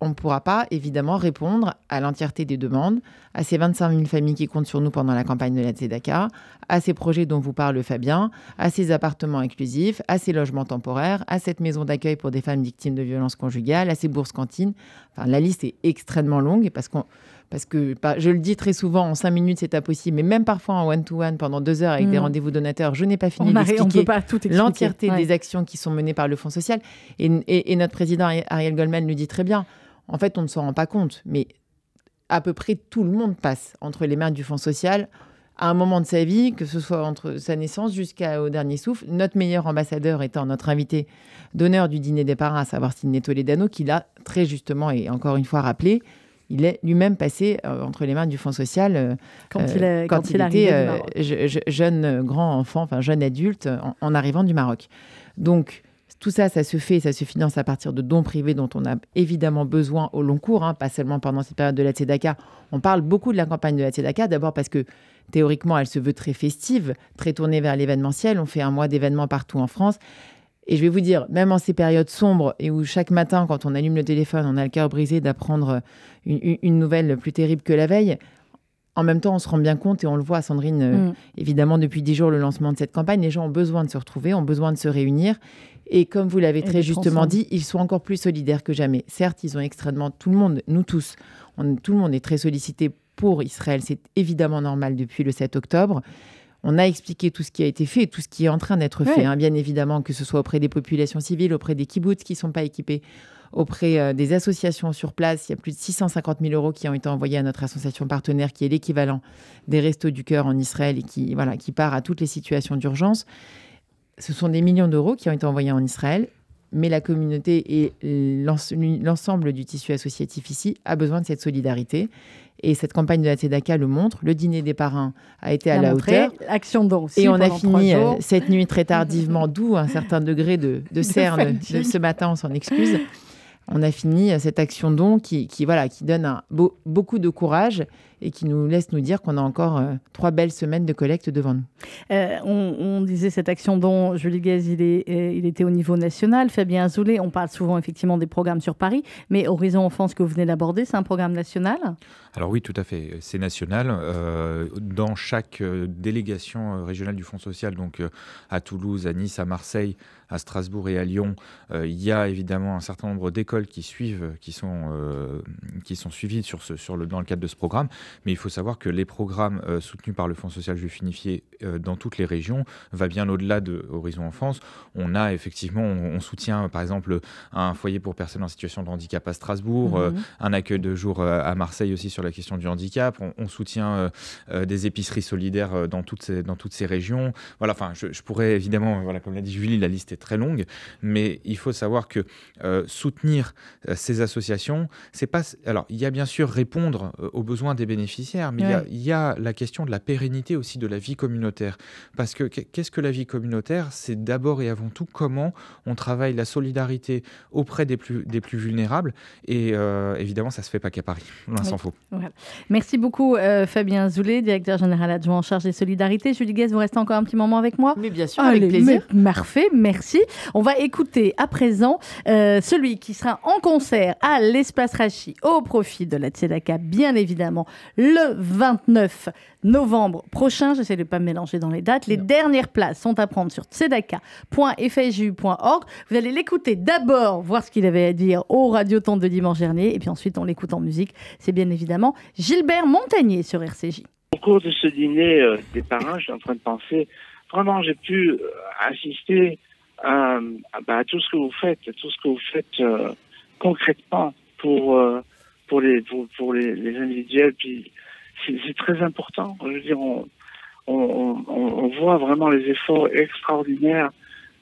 S13: on ne pourra pas évidemment répondre à l'entièreté des demandes, à ces 25 000 familles qui comptent sur nous pendant la campagne de la Tzedaka, à ces projets dont vous parle Fabien, à ces appartements inclusifs, à ces logements temporaires, à cette maison d'accueil pour des femmes victimes de violences conjugales, à ces bourses cantines. Enfin, la liste est extrêmement longue parce qu'on parce que je le dis très souvent, en cinq minutes, c'est impossible, mais même parfois en one-to-one, pendant deux heures avec des mm. rendez-vous donateurs, je n'ai pas fini d'expliquer l'entièreté des actions qui sont menées par le Fonds social. Et, et notre président Ariel Goldman le dit très bien. En fait, on ne s'en rend pas compte, mais à peu près tout le monde passe entre les mains du Fonds social à un moment de sa vie, que ce soit entre sa naissance jusqu'au dernier souffle. Notre meilleur ambassadeur étant notre invité d'honneur du dîner des parents, à savoir Sidney Toledano, qui l'a très justement et encore une fois rappelé, il est lui-même passé euh, entre les mains du Fonds social euh,
S2: quand, il, a,
S13: quand, il, était euh, jeune grand enfant, enfin jeune adulte, en, en, arrivant du Maroc. Donc, tout ça, ça se fait, ça se finance à partir de dons privés dont on a évidemment besoin au long cours, hein, pas seulement pendant cette période de la Tzedaka. On parle beaucoup de la campagne de la Tzedaka, d'abord parce que théoriquement, elle se veut très festive, très tournée vers l'événementiel. On fait un mois d'événements partout en France. Et je vais vous dire, même en ces périodes sombres et où chaque matin, quand on allume le téléphone, on a le cœur brisé d'apprendre une, nouvelle plus terrible que la veille, en même temps, on se rend bien compte et on le voit, Sandrine, euh, mm. évidemment, depuis dix jours, le lancement de cette campagne, les gens ont besoin de se retrouver, ont besoin de se réunir. Et comme vous l'avez très justement dit, ils sont encore plus solidaires que jamais. Certes, ils ont extrêmement, tout le monde, nous tous, tout le monde est très sollicité pour Israël. C'est évidemment normal depuis le 7 octobre. On a expliqué tout ce qui a été fait, tout ce qui est en train d'être fait, hein. bien évidemment, que ce soit auprès des populations civiles, auprès des kibbutz qui ne sont pas équipés, auprès euh, des associations sur place. Il y a plus de 650 000 euros qui ont été envoyés à notre association partenaire, qui est l'équivalent des Restos du Cœur en Israël et qui, voilà, qui part à toutes les situations d'urgence ce sont des millions d'euros qui ont été envoyés en Israël, mais la communauté et l'ensemble du tissu associatif ici a besoin de cette solidarité. Et cette campagne de la TEDACA le montre. Le dîner des parrains a été à la hauteur.
S2: Action don
S13: Et on a fini euh, cette nuit très tardivement, d'où un certain degré de, de cerne de ce matin, on s'en excuse. On a fini euh, cette action don qui, qui voilà, qui donne un, beaucoup de courage et qui nous laisse nous dire qu'on a encore euh, trois belles semaines de collecte devant nous.
S2: Euh, on, disait cette action dont Julie Guez, il, est, euh, il était au niveau national. Fabien Azoulay, on parle souvent effectivement des programmes sur Paris, mais Horizon Enfance que vous venez d'aborder, c'est un programme national?
S12: Alors oui, tout à fait, c'est national. dans chaque délégation régionale du Fonds social, donc à Toulouse, à Nice, à Marseille, à Strasbourg et à Lyon, il y a évidemment un certain nombre d'écoles qui suivent, qui sont, qui sont suivies sur ce, sur le, dans le cadre de ce programme. Mais il faut savoir que les programmes euh, soutenus par le Fonds social juif unifié euh, dans toutes les régions va bien au-delà de Horizon Enfance. On a effectivement, on, soutient par exemple un foyer pour personnes en situation de handicap à Strasbourg, euh, mhm. un accueil de jour à Marseille aussi sur la question du handicap. On, soutient des épiceries solidaires dans toutes ces, dans toutes ces régions. Voilà, enfin, je, pourrais évidemment, voilà, comme l'a dit Julie, la liste est très longue, mais il faut savoir que soutenir ces associations, c'est pas. Alors, il y a bien sûr répondre aux besoins des bénéficiaires, mais il, y a, la question de la pérennité aussi de la vie communautaire. Parce que qu'est-ce que la vie communautaire? C'est d'abord et avant tout comment on travaille la solidarité auprès des plus, des plus vulnérables. Et évidemment, ça se fait pas qu'à Paris, loin s'en faut.
S2: Merci beaucoup, Fabien Zoulet, directeur général adjoint en charge des solidarités. Julie Guez, vous restez encore un petit moment avec moi?
S13: Mais bien sûr, avec plaisir.
S2: parfait, merci. On va écouter à présent euh, celui qui sera en concert à l'Espace Rachi au profit de la Tzedaka, bien évidemment, le 29 novembre prochain. J'essaie de ne pas me mélanger dans les dates. Les dernières places sont à prendre sur tzedaka.fju.org. Vous allez l'écouter d'abord, voir ce qu'il avait à dire au Radioton de dimanche dernier, et puis ensuite on l'écoute en musique. C'est bien évidemment Gilbert Montagnier sur RCJ.
S14: Au cours de ce dîner euh, des parrains, je suis en train de penser, vraiment, j'ai pu euh, assister à, bah, à, tout ce que vous faites, à tout ce que vous faites euh, concrètement pour, pour, les, pour, les, les, individuels. Puis c'est très important. Je veux dire, on, on, on, voit vraiment les efforts extraordinaires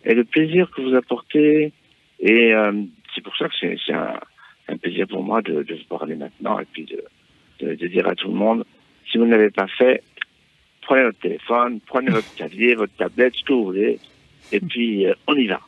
S14: et le plaisir que vous apportez. Et c'est pour ça que c'est un, un, plaisir pour moi de, vous parler maintenant et puis de, de, de dire à tout le monde si vous ne l'avez pas fait, prenez votre téléphone, prenez votre clavier, votre tablette, ce que vous voulez, et puis euh, on y va.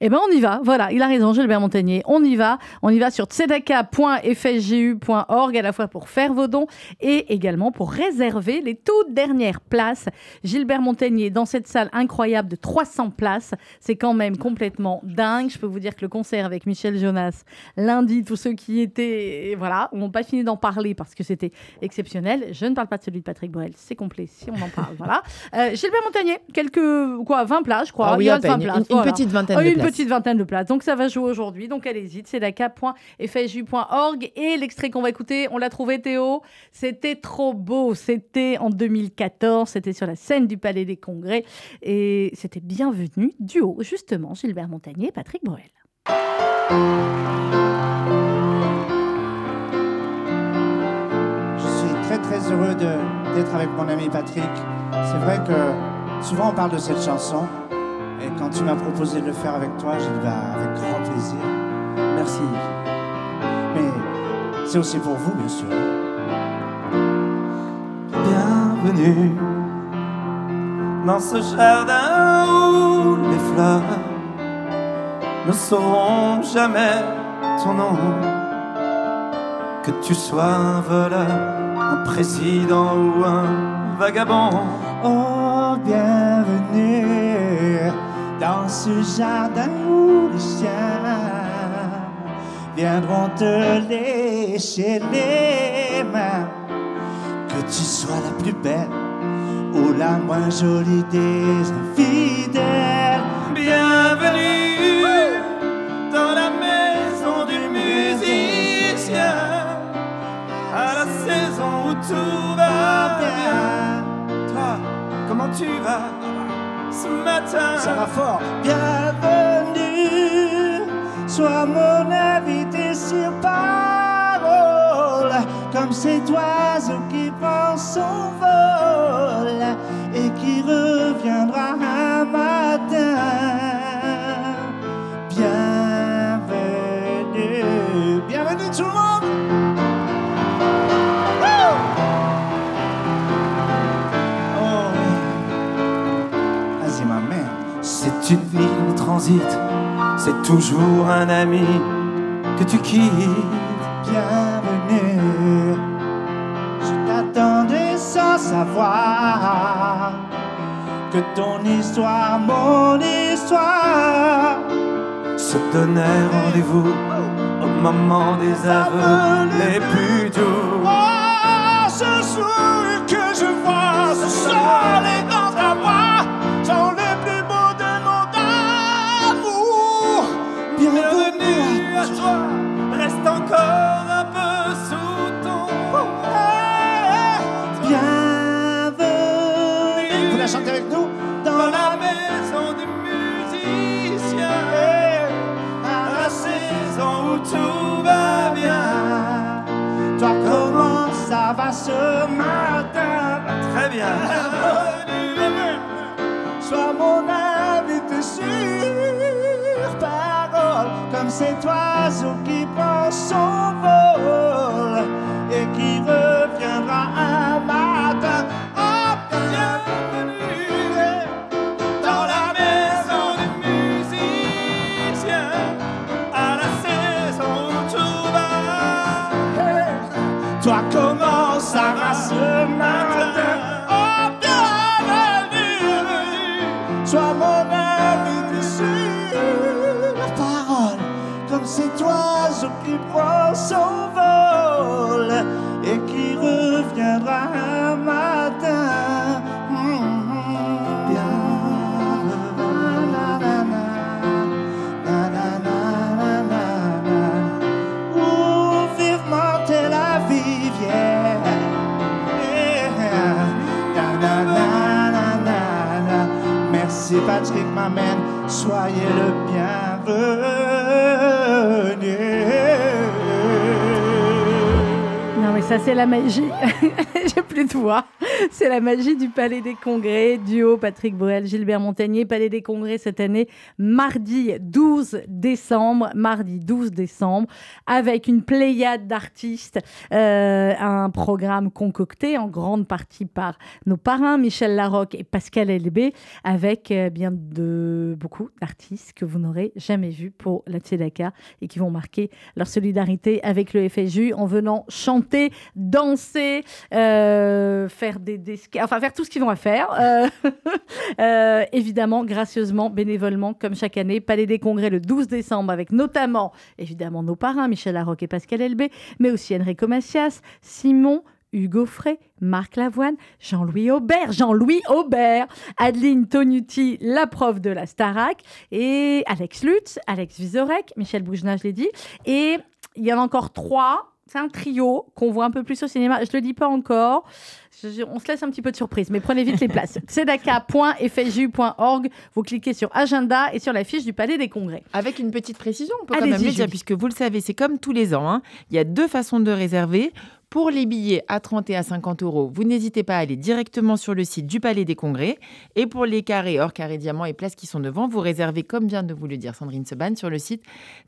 S2: Eh bien, on y va. Voilà, il a raison, Gilbert Montagnier. On y va. On y va sur tzedaka.fsgu.org à la fois pour faire vos dons et également pour réserver les toutes dernières places. Gilbert Montagnier, dans cette salle incroyable de 300 places, c'est quand même complètement dingue. Je peux vous dire que le concert avec Michel Jonas, lundi, tous ceux qui étaient, voilà, n'ont pas fini d'en parler parce que c'était exceptionnel. Je ne parle pas de celui de Patrick Borel, c'est complet si on en parle. voilà. Euh, Gilbert Montagnier, quelques, quoi, 20 places, je crois.
S13: Ah oui, Une, petite vingtaine de places
S2: petite vingtaine de places. Donc ça va jouer aujourd'hui. Donc allez-y, c'est la cap.fju.org. Et l'extrait qu'on va écouter, on l'a trouvé Théo. C'était trop beau. C'était en 2014. C'était sur la scène du Palais des Congrès. Et c'était bienvenu duo, justement, Gilbert Montagnier et Patrick Bruel.
S15: Je suis très très heureux d'être avec mon ami Patrick. C'est vrai que souvent on parle de cette chanson. Et quand tu m'as proposé de le faire avec toi, j'ai dit bah, avec grand plaisir. Merci. Mais c'est aussi pour vous, bien sûr.
S11: Bienvenue dans ce jardin où les fleurs ne sauront jamais ton nom. Que tu sois un voleur, un président ou un vagabond.
S15: Oh, bienvenue dans ce jardin où les chiens viendront te lécher les mains. Que tu sois la plus belle ou la moins jolie des infidèles.
S11: Bienvenue dans la maison du musicien, à la saison où tout va bien. Toi, comment tu vas? Ce matin.
S15: Ça va fort. Bienvenue, sois mon invité sur parole, comme cet oiseau qui prend son vol
S11: c'est toujours un ami que tu quittes.
S15: Bienvenue, je t'attendais sans savoir que ton histoire, mon histoire,
S11: se donnait rendez-vous au moment des aveux les plus doux.
S15: Oh, ce que je vois, ce soir ce matin.
S11: Très bien.
S15: Sois mon invité sur parole, comme cet oiseau qui pense son vol. cet oiseau qui prend son vol et qui reviendra un matin. Ouh, vivement Aviv, yeah. Yeah. Na. Merci Patrick m'amène, soyez le bienvenu.
S2: Non mais ça c'est la magie. J'ai plus de voix. C'est la magie du Palais des Congrès. Duo Patrick Bruel, Gilbert Montagnier. Palais des Congrès cette année, mardi 12 décembre. Mardi 12 décembre, avec une pléiade d'artistes. euh, un programme concocté en grande partie par nos parrains, Michel Larocque et Pascal Elbé, avec euh, bien de beaucoup d'artistes que vous n'aurez jamais vus pour la Tzedaka et qui vont marquer leur solidarité avec le FSU en venant chanter, danser, euh, faire des, des ska- enfin faire tout ce qu'ils ont à faire. Euh, euh, évidemment, gracieusement, bénévolement, comme chaque année. Palais des Congrès le 12 décembre avec notamment, évidemment, nos parrains, Michel Larocque et Pascal Elbé, mais aussi Enrico Macias, Simon, Hugo Frey, Marc Lavoine, Jean-Louis Aubert, Jean-Louis Aubert, Adeline Tonuti, la prof de la Starac, et Alex Lutz, Alex Vizorek, Michel Boujna, je l'ai dit. Et il y en a encore trois. C'est un trio qu'on voit un peu plus au cinéma. Je ne le dis pas encore. Je- je- on se laisse un petit peu de surprise, mais prenez vite les places. tzedaka.fju.org. Vous cliquez sur agenda et sur la fiche du Palais des Congrès.
S13: Avec une petite précision, on peut quand même le dire, puisque vous le savez, c'est comme tous les ans. hein. Il y a deux façons de réserver. Pour les billets à 30 et à 50 euros, vous n'hésitez pas à aller directement sur le site du Palais des Congrès. Et pour les carrés, hors carré diamant et places qui sont devant, vous réservez, comme vient de vous le dire Sandrine Seban, sur le site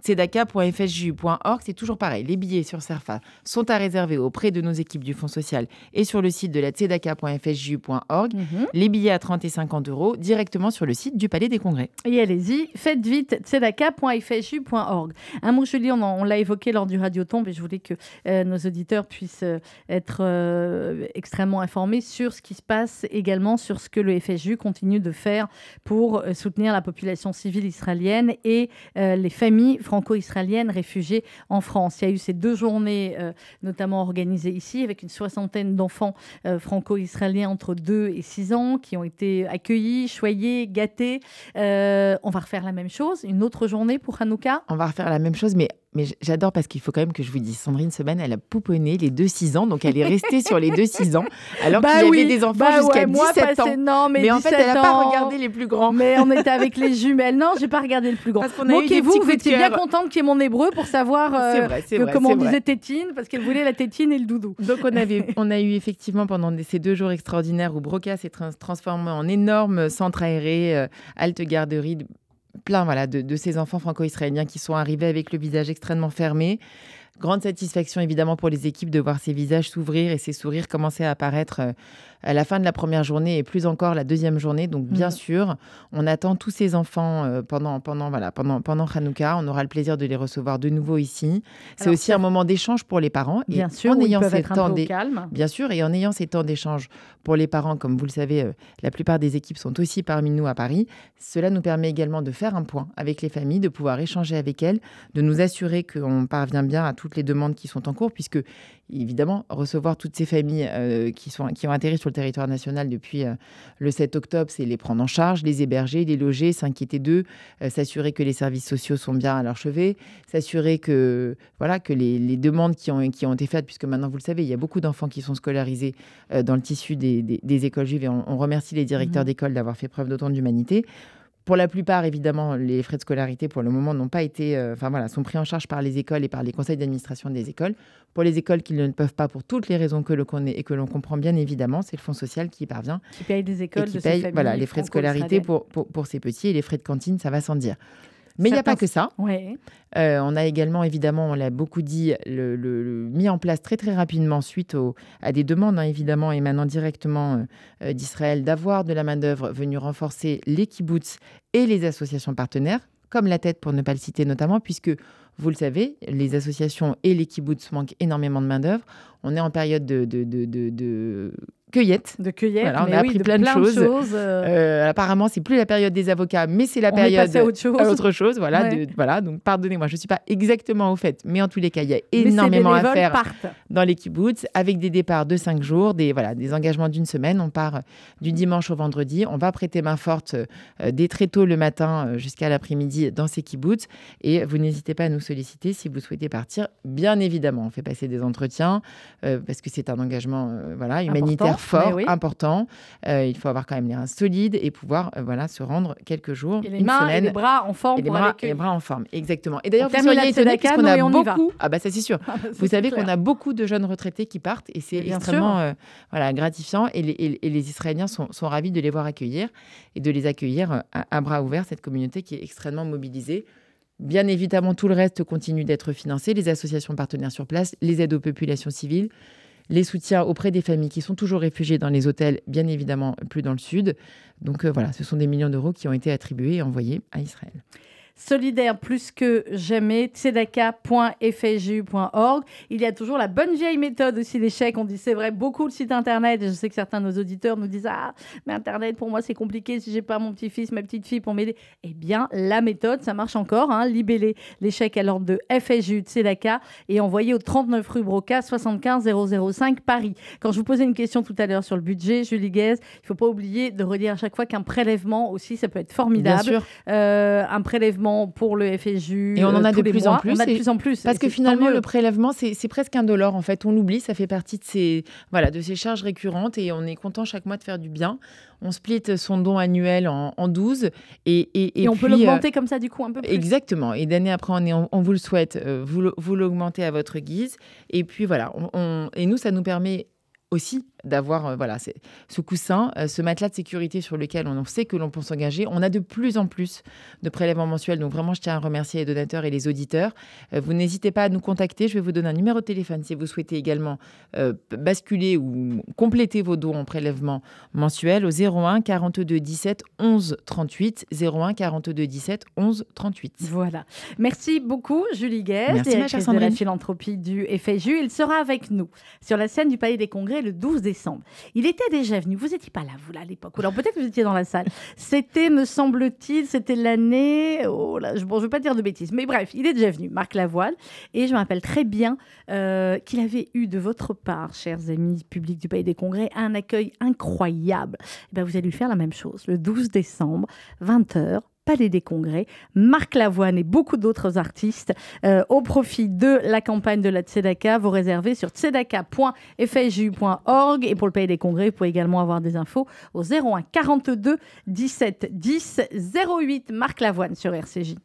S13: tzedaka.fsju.org. C'est toujours pareil. Les billets sur Serfa sont à réserver auprès de nos équipes du Fonds social et sur le site de la tzedaka.fsju.org.
S2: Mhm.
S13: Les billets à 30 et 50 euros directement sur le site du Palais des Congrès.
S2: Et allez-y, faites vite, tzedaka.fsu.org. Un mot, Julie, on, on l'a évoqué lors du Radiotombe et je voulais que euh, nos auditeurs puissent euh, être euh, extrêmement informés sur ce qui se passe également, sur ce que le FSU continue de faire pour euh, soutenir la population civile israélienne et les familles franco-israéliennes réfugiées en France. Il y a eu ces deux journées, notamment organisées ici, avec une soixantaine d'enfants franco-israéliens entre 2 et 6 ans qui ont été accueillis, choyés, gâtés. On va refaire la même chose, une autre journée pour Hanouka?
S13: On va refaire la même chose, mais, mais j'adore parce qu'il faut quand même que je vous dise, Sandrine Seban, elle a pouponné les 2-6 ans, donc elle est restée sur les 2-6 ans, alors
S2: Bah
S13: qu'il y
S2: oui,
S13: avait des enfants
S2: bah
S13: jusqu'à
S2: ouais, moi,
S13: 17
S2: passé-
S13: ans.
S2: non, mais
S13: en fait,
S2: 17
S13: elle n'a pas regardé les plus grands.
S2: Mais on était avec les jumelles. Non, j'ai pas regardé le plus grand. Moquez-vous, vous étiez bien contente qu'il y ait mon hébreu pour savoir euh,
S13: vrai,
S2: que-
S13: vrai,
S2: comment on
S13: vrai.
S2: disait tétine, parce qu'elle voulait la tétine et le doudou.
S13: Donc on, avait, on a eu effectivement pendant ces deux jours extraordinaires où Broca s'est trans- transformé en énorme centre aéré, euh, halte garderie, de- plein voilà, de, de ces enfants franco-israéliens qui sont arrivés avec le visage extrêmement fermé. Grande satisfaction évidemment pour les équipes de voir ces visages s'ouvrir et ces sourires commencer à apparaître euh, à la fin de la première journée et plus encore la deuxième journée. Donc bien
S2: Mhm.
S13: sûr, on attend tous ces enfants euh, pendant, pendant, voilà, pendant, pendant Hanouka. On aura le plaisir de les recevoir de nouveau ici. C'est aussi un moment d'échange pour les parents. Et
S2: Bien sûr,
S13: en ayant ces temps
S2: calme.
S13: Bien sûr, et en ayant ces temps d'échange pour les parents, comme vous le savez, euh, la plupart des équipes sont aussi parmi nous à Paris. Cela nous permet également de faire un point avec les familles, de pouvoir échanger avec elles, de nous assurer qu'on parvient bien à toutes les demandes qui sont en cours, puisque évidemment, recevoir toutes ces familles euh, qui, sont, qui ont atterri sur le territoire national depuis euh, le 7 octobre, c'est les prendre en charge, les héberger, les loger, s'inquiéter d'eux, euh, s'assurer que les services sociaux sont bien à leur chevet, s'assurer que, voilà, que les, les demandes qui ont, qui ont été faites, puisque maintenant, vous le savez, il y a beaucoup d'enfants qui sont scolarisés dans le tissu des, des- des écoles juives et on, on remercie les directeurs
S2: Mhm.
S13: d'école d'avoir fait preuve d'autant d'humanité. Pour la plupart, évidemment, les frais de scolarité, pour le moment, n'ont pas été, euh, enfin voilà, sont pris en charge par les écoles et par les conseils d'administration des écoles. Pour les écoles qui ne le peuvent pas, pour toutes les raisons que l'on connaît et que l'on comprend bien évidemment, c'est le Fonds social qui y parvient.
S2: Qui paye des écoles
S13: et qui
S2: de ces
S13: paye,
S2: familles
S13: voilà, les frais de scolarité pour, pour ces petits et les frais de cantine, ça va sans dire. Mais il n'y a pas que ça.
S2: Ouais.
S13: Euh, on a également, évidemment, on l'a beaucoup dit, le, le- le- mis en place très très rapidement suite au- à des demandes, hein, évidemment, émanant directement euh, euh, d'Israël, d'avoir de la main-d'œuvre venue renforcer les kibbutz et les associations partenaires, comme la tête pour ne pas le citer notamment, puisque vous le savez, les associations et les kibbutz manquent énormément de main-d'œuvre. On est en période de, de, de- de- de cueillette.
S2: De cueillette,
S13: Voilà, on a
S2: oui,
S13: appris
S2: de
S13: plein de
S2: plein de
S13: choses.
S2: choses, euh.
S13: Euh, apparemment, c'est plus la période des avocats, mais c'est la
S2: On est
S13: période
S2: passé à autre chose.
S13: autre chose, Voilà,
S2: Ouais.
S13: de- voilà. Donc, pardonnez-moi, je ne suis pas exactement au fait, mais en tous les cas, il y a énormément à faire
S2: partent.
S13: dans les kibbutz avec des départs de cinq jours, des, voilà, des engagements d'une semaine. On part du dimanche au vendredi. On va prêter main forte euh, dès très tôt le matin euh, jusqu'à l'après-midi dans ces kibbutz. Et vous n'hésitez pas à nous solliciter si vous souhaitez partir. Bien évidemment, on fait passer des entretiens euh, parce que c'est un engagement euh, voilà, humanitaire
S2: Important,
S13: fort,
S2: oui.
S13: important. Euh, il faut avoir quand même les reins solides et pouvoir euh, voilà, se rendre quelques jours,
S2: Et les
S13: une
S2: mains et les bras en forme
S13: Et les bras,
S2: aller
S13: et les
S2: cueillir.
S13: bras en forme, exactement. Et d'ailleurs, vous étonnés
S2: tzedaka,
S13: puisqu'on a beaucoup. Ah bah ça c'est sûr.
S2: Ah bah,
S13: vous savez qu'on a beaucoup de jeunes retraités qui partent et c'est extrêmement euh, voilà, gratifiant et les, et- et les Israéliens sont, sont ravis de les voir accueillir et de les accueillir à, à bras ouverts, cette communauté qui est extrêmement mobilisée. Bien évidemment, tout le reste continue d'être financé, les associations partenaires sur place, les aides aux populations civiles, les soutiens auprès des familles qui sont toujours réfugiées dans les hôtels, bien évidemment plus dans le sud. Donc euh, voilà, ce sont des millions d'euros qui ont été attribués et envoyés à Israël.
S2: Solidaire plus que jamais, tzedaka.fju.org. Il y a toujours la bonne vieille méthode aussi des chèques. On dit c'est vrai, beaucoup le site internet. Et je sais que certains de nos auditeurs nous disent Ah, mais internet pour moi c'est compliqué si j'ai pas mon petit-fils, ma petite fille pour m'aider. Eh bien, la méthode, ça marche encore. Hein. Libeller les chèques à l'ordre de FSJU Tzedaka et envoyer au 39 rue Broca 75 005 Paris. Quand je vous posais une question tout à l'heure sur le budget, Julie Guez, il faut pas oublier de redire à chaque fois qu'un prélèvement aussi, ça peut être formidable.
S13: Bien sûr.
S2: Euh, un prélèvement pour le FSJU.
S13: Et on en
S2: euh,
S13: a de plus
S2: mois.
S13: en plus.
S2: On a de
S13: et-
S2: plus en plus.
S13: Parce que finalement, le prélèvement, c'est presque indolore. En fait, on l'oublie, ça fait partie de ces, voilà, de ces charges récurrentes et on est content chaque mois de faire du bien. On split son don annuel en, en 12 et, et,
S2: Et, on peut
S13: euh,
S2: l'augmenter comme ça, du coup, un peu plus.
S13: Exactement. Et d'année après année, on, on vous le souhaite, euh, vous, l'augmentez à votre guise. Et puis voilà, on- on- et nous, ça nous permet aussi d'avoir euh, voilà, ce coussin, euh, ce matelas de sécurité sur lequel on sait que l'on peut s'engager. On a de plus en plus de prélèvements mensuels. Donc vraiment, je tiens à remercier les donateurs et les auditeurs. Euh, vous n'hésitez pas à nous contacter. Je vais vous donner un numéro de téléphone si vous souhaitez également euh, basculer ou compléter vos dons en prélèvement mensuel au 01 42 17 11 38. 01 42 17 11 38.
S2: Voilà. Merci beaucoup, Julie Guest, directrice de la philanthropie du FSJU. Il sera avec nous sur la scène du Palais des Congrès le 12 décembre. Il était déjà venu. Vous n'étiez pas là, vous, là, à l'époque. Alors peut-être que vous étiez dans la salle. C'était, me semble-t-il, c'était l'année. Oh là, je ne veux pas dire de bêtises. Mais bref, il est déjà venu, Marc Lavoine. Et je me rappelle très bien euh, qu'il avait eu de votre part, chers amis publics du Palais des Congrès, un accueil incroyable. Eh ben, vous allez lui faire la même chose le 12 décembre, 20h. Palais des Congrès, Marc Lavoine et beaucoup d'autres artistes euh, au profit de la campagne de la Tzedaka. Vous réservez sur tzedaka.fju.org et pour le Palais des Congrès, vous pouvez également avoir des infos au 01 42 17 10 08 Marc Lavoine sur RCJ.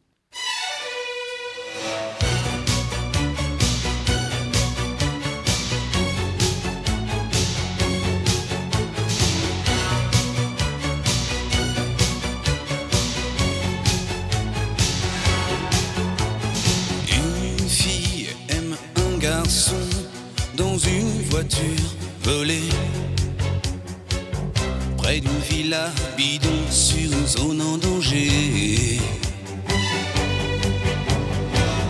S16: Dans une voiture volée. Près d'une villa bidon sur une zone en danger.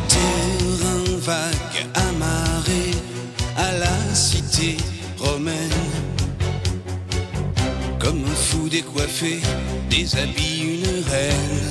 S16: Terrain vague amarré à la cité romaine. Comme un fou décoiffé, déshabille une reine.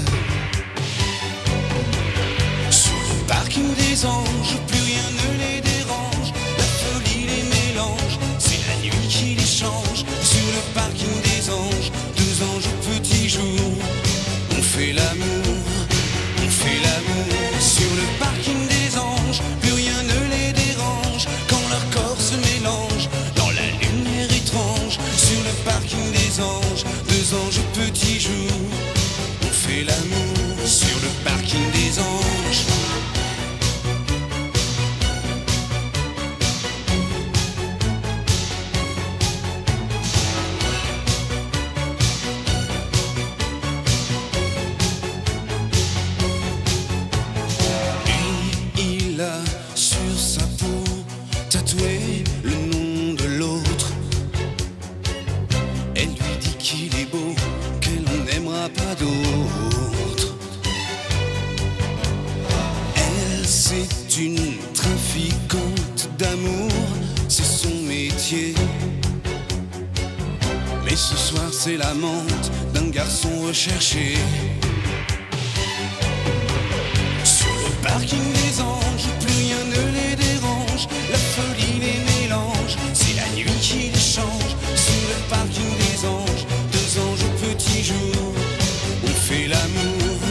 S16: Fait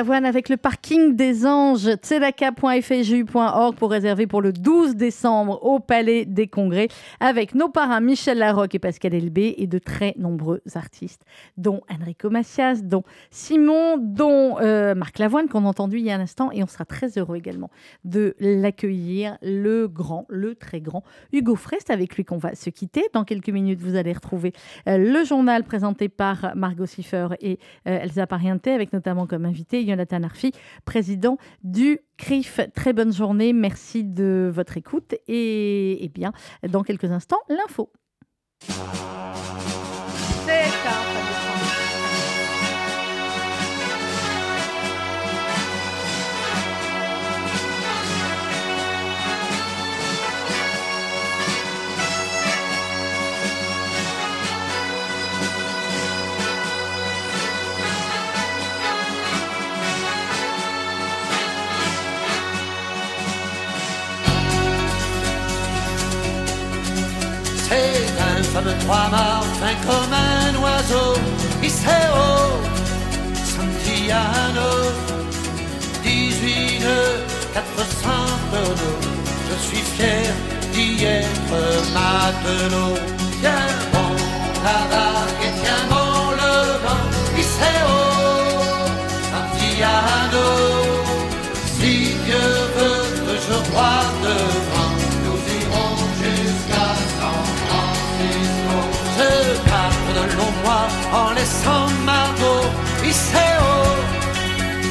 S2: Marc Lavoine avec le parking des anges, tzedaka.fju.org pour réserver pour le 12 décembre au Palais des Congrès avec nos parrains Michel Larocque et Pascal Elbé et de très nombreux artistes, dont Enrico Macias, dont Simon, dont euh, Marc Lavoine qu'on a entendu il y a un instant et on sera très heureux également de l'accueillir, le grand, le très grand Hugo Frest avec lui qu'on va se quitter. Dans quelques minutes, vous allez retrouver euh, le journal présenté par Margot Siffer et euh, Elsa Pariente avec notamment comme invité Jonathan Arfi, président du CRIF. Très bonne journée, merci de votre écoute et, et bien dans quelques instants l'info.
S17: Trois fin comme un oiseau, Iseo, Santiano, 18 nœuds, 400 tonneaux. Je suis fier d'y être matelot. Tiens bon la vague en laissant Margot, Iseo,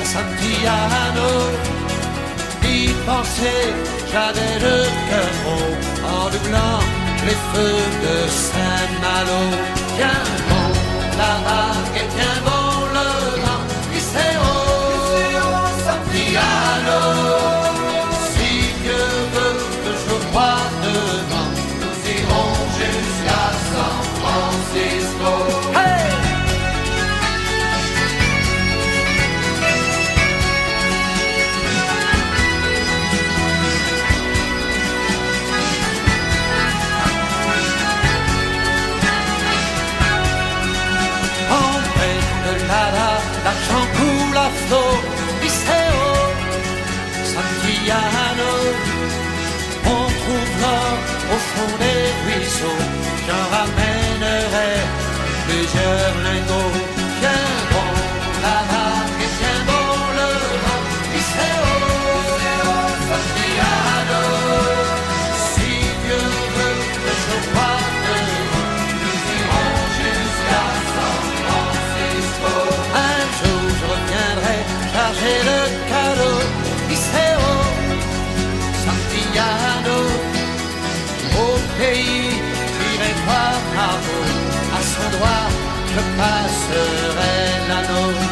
S17: Santiano. Y penser, j'avais le cœur gros en doublant les feux de Saint-Malo. Tiens bon la vague et tiens bon Santiano. On trouve l'or au fond des ruisseaux, j'en ramènerai plusieurs lingots. je passerai l'anneau.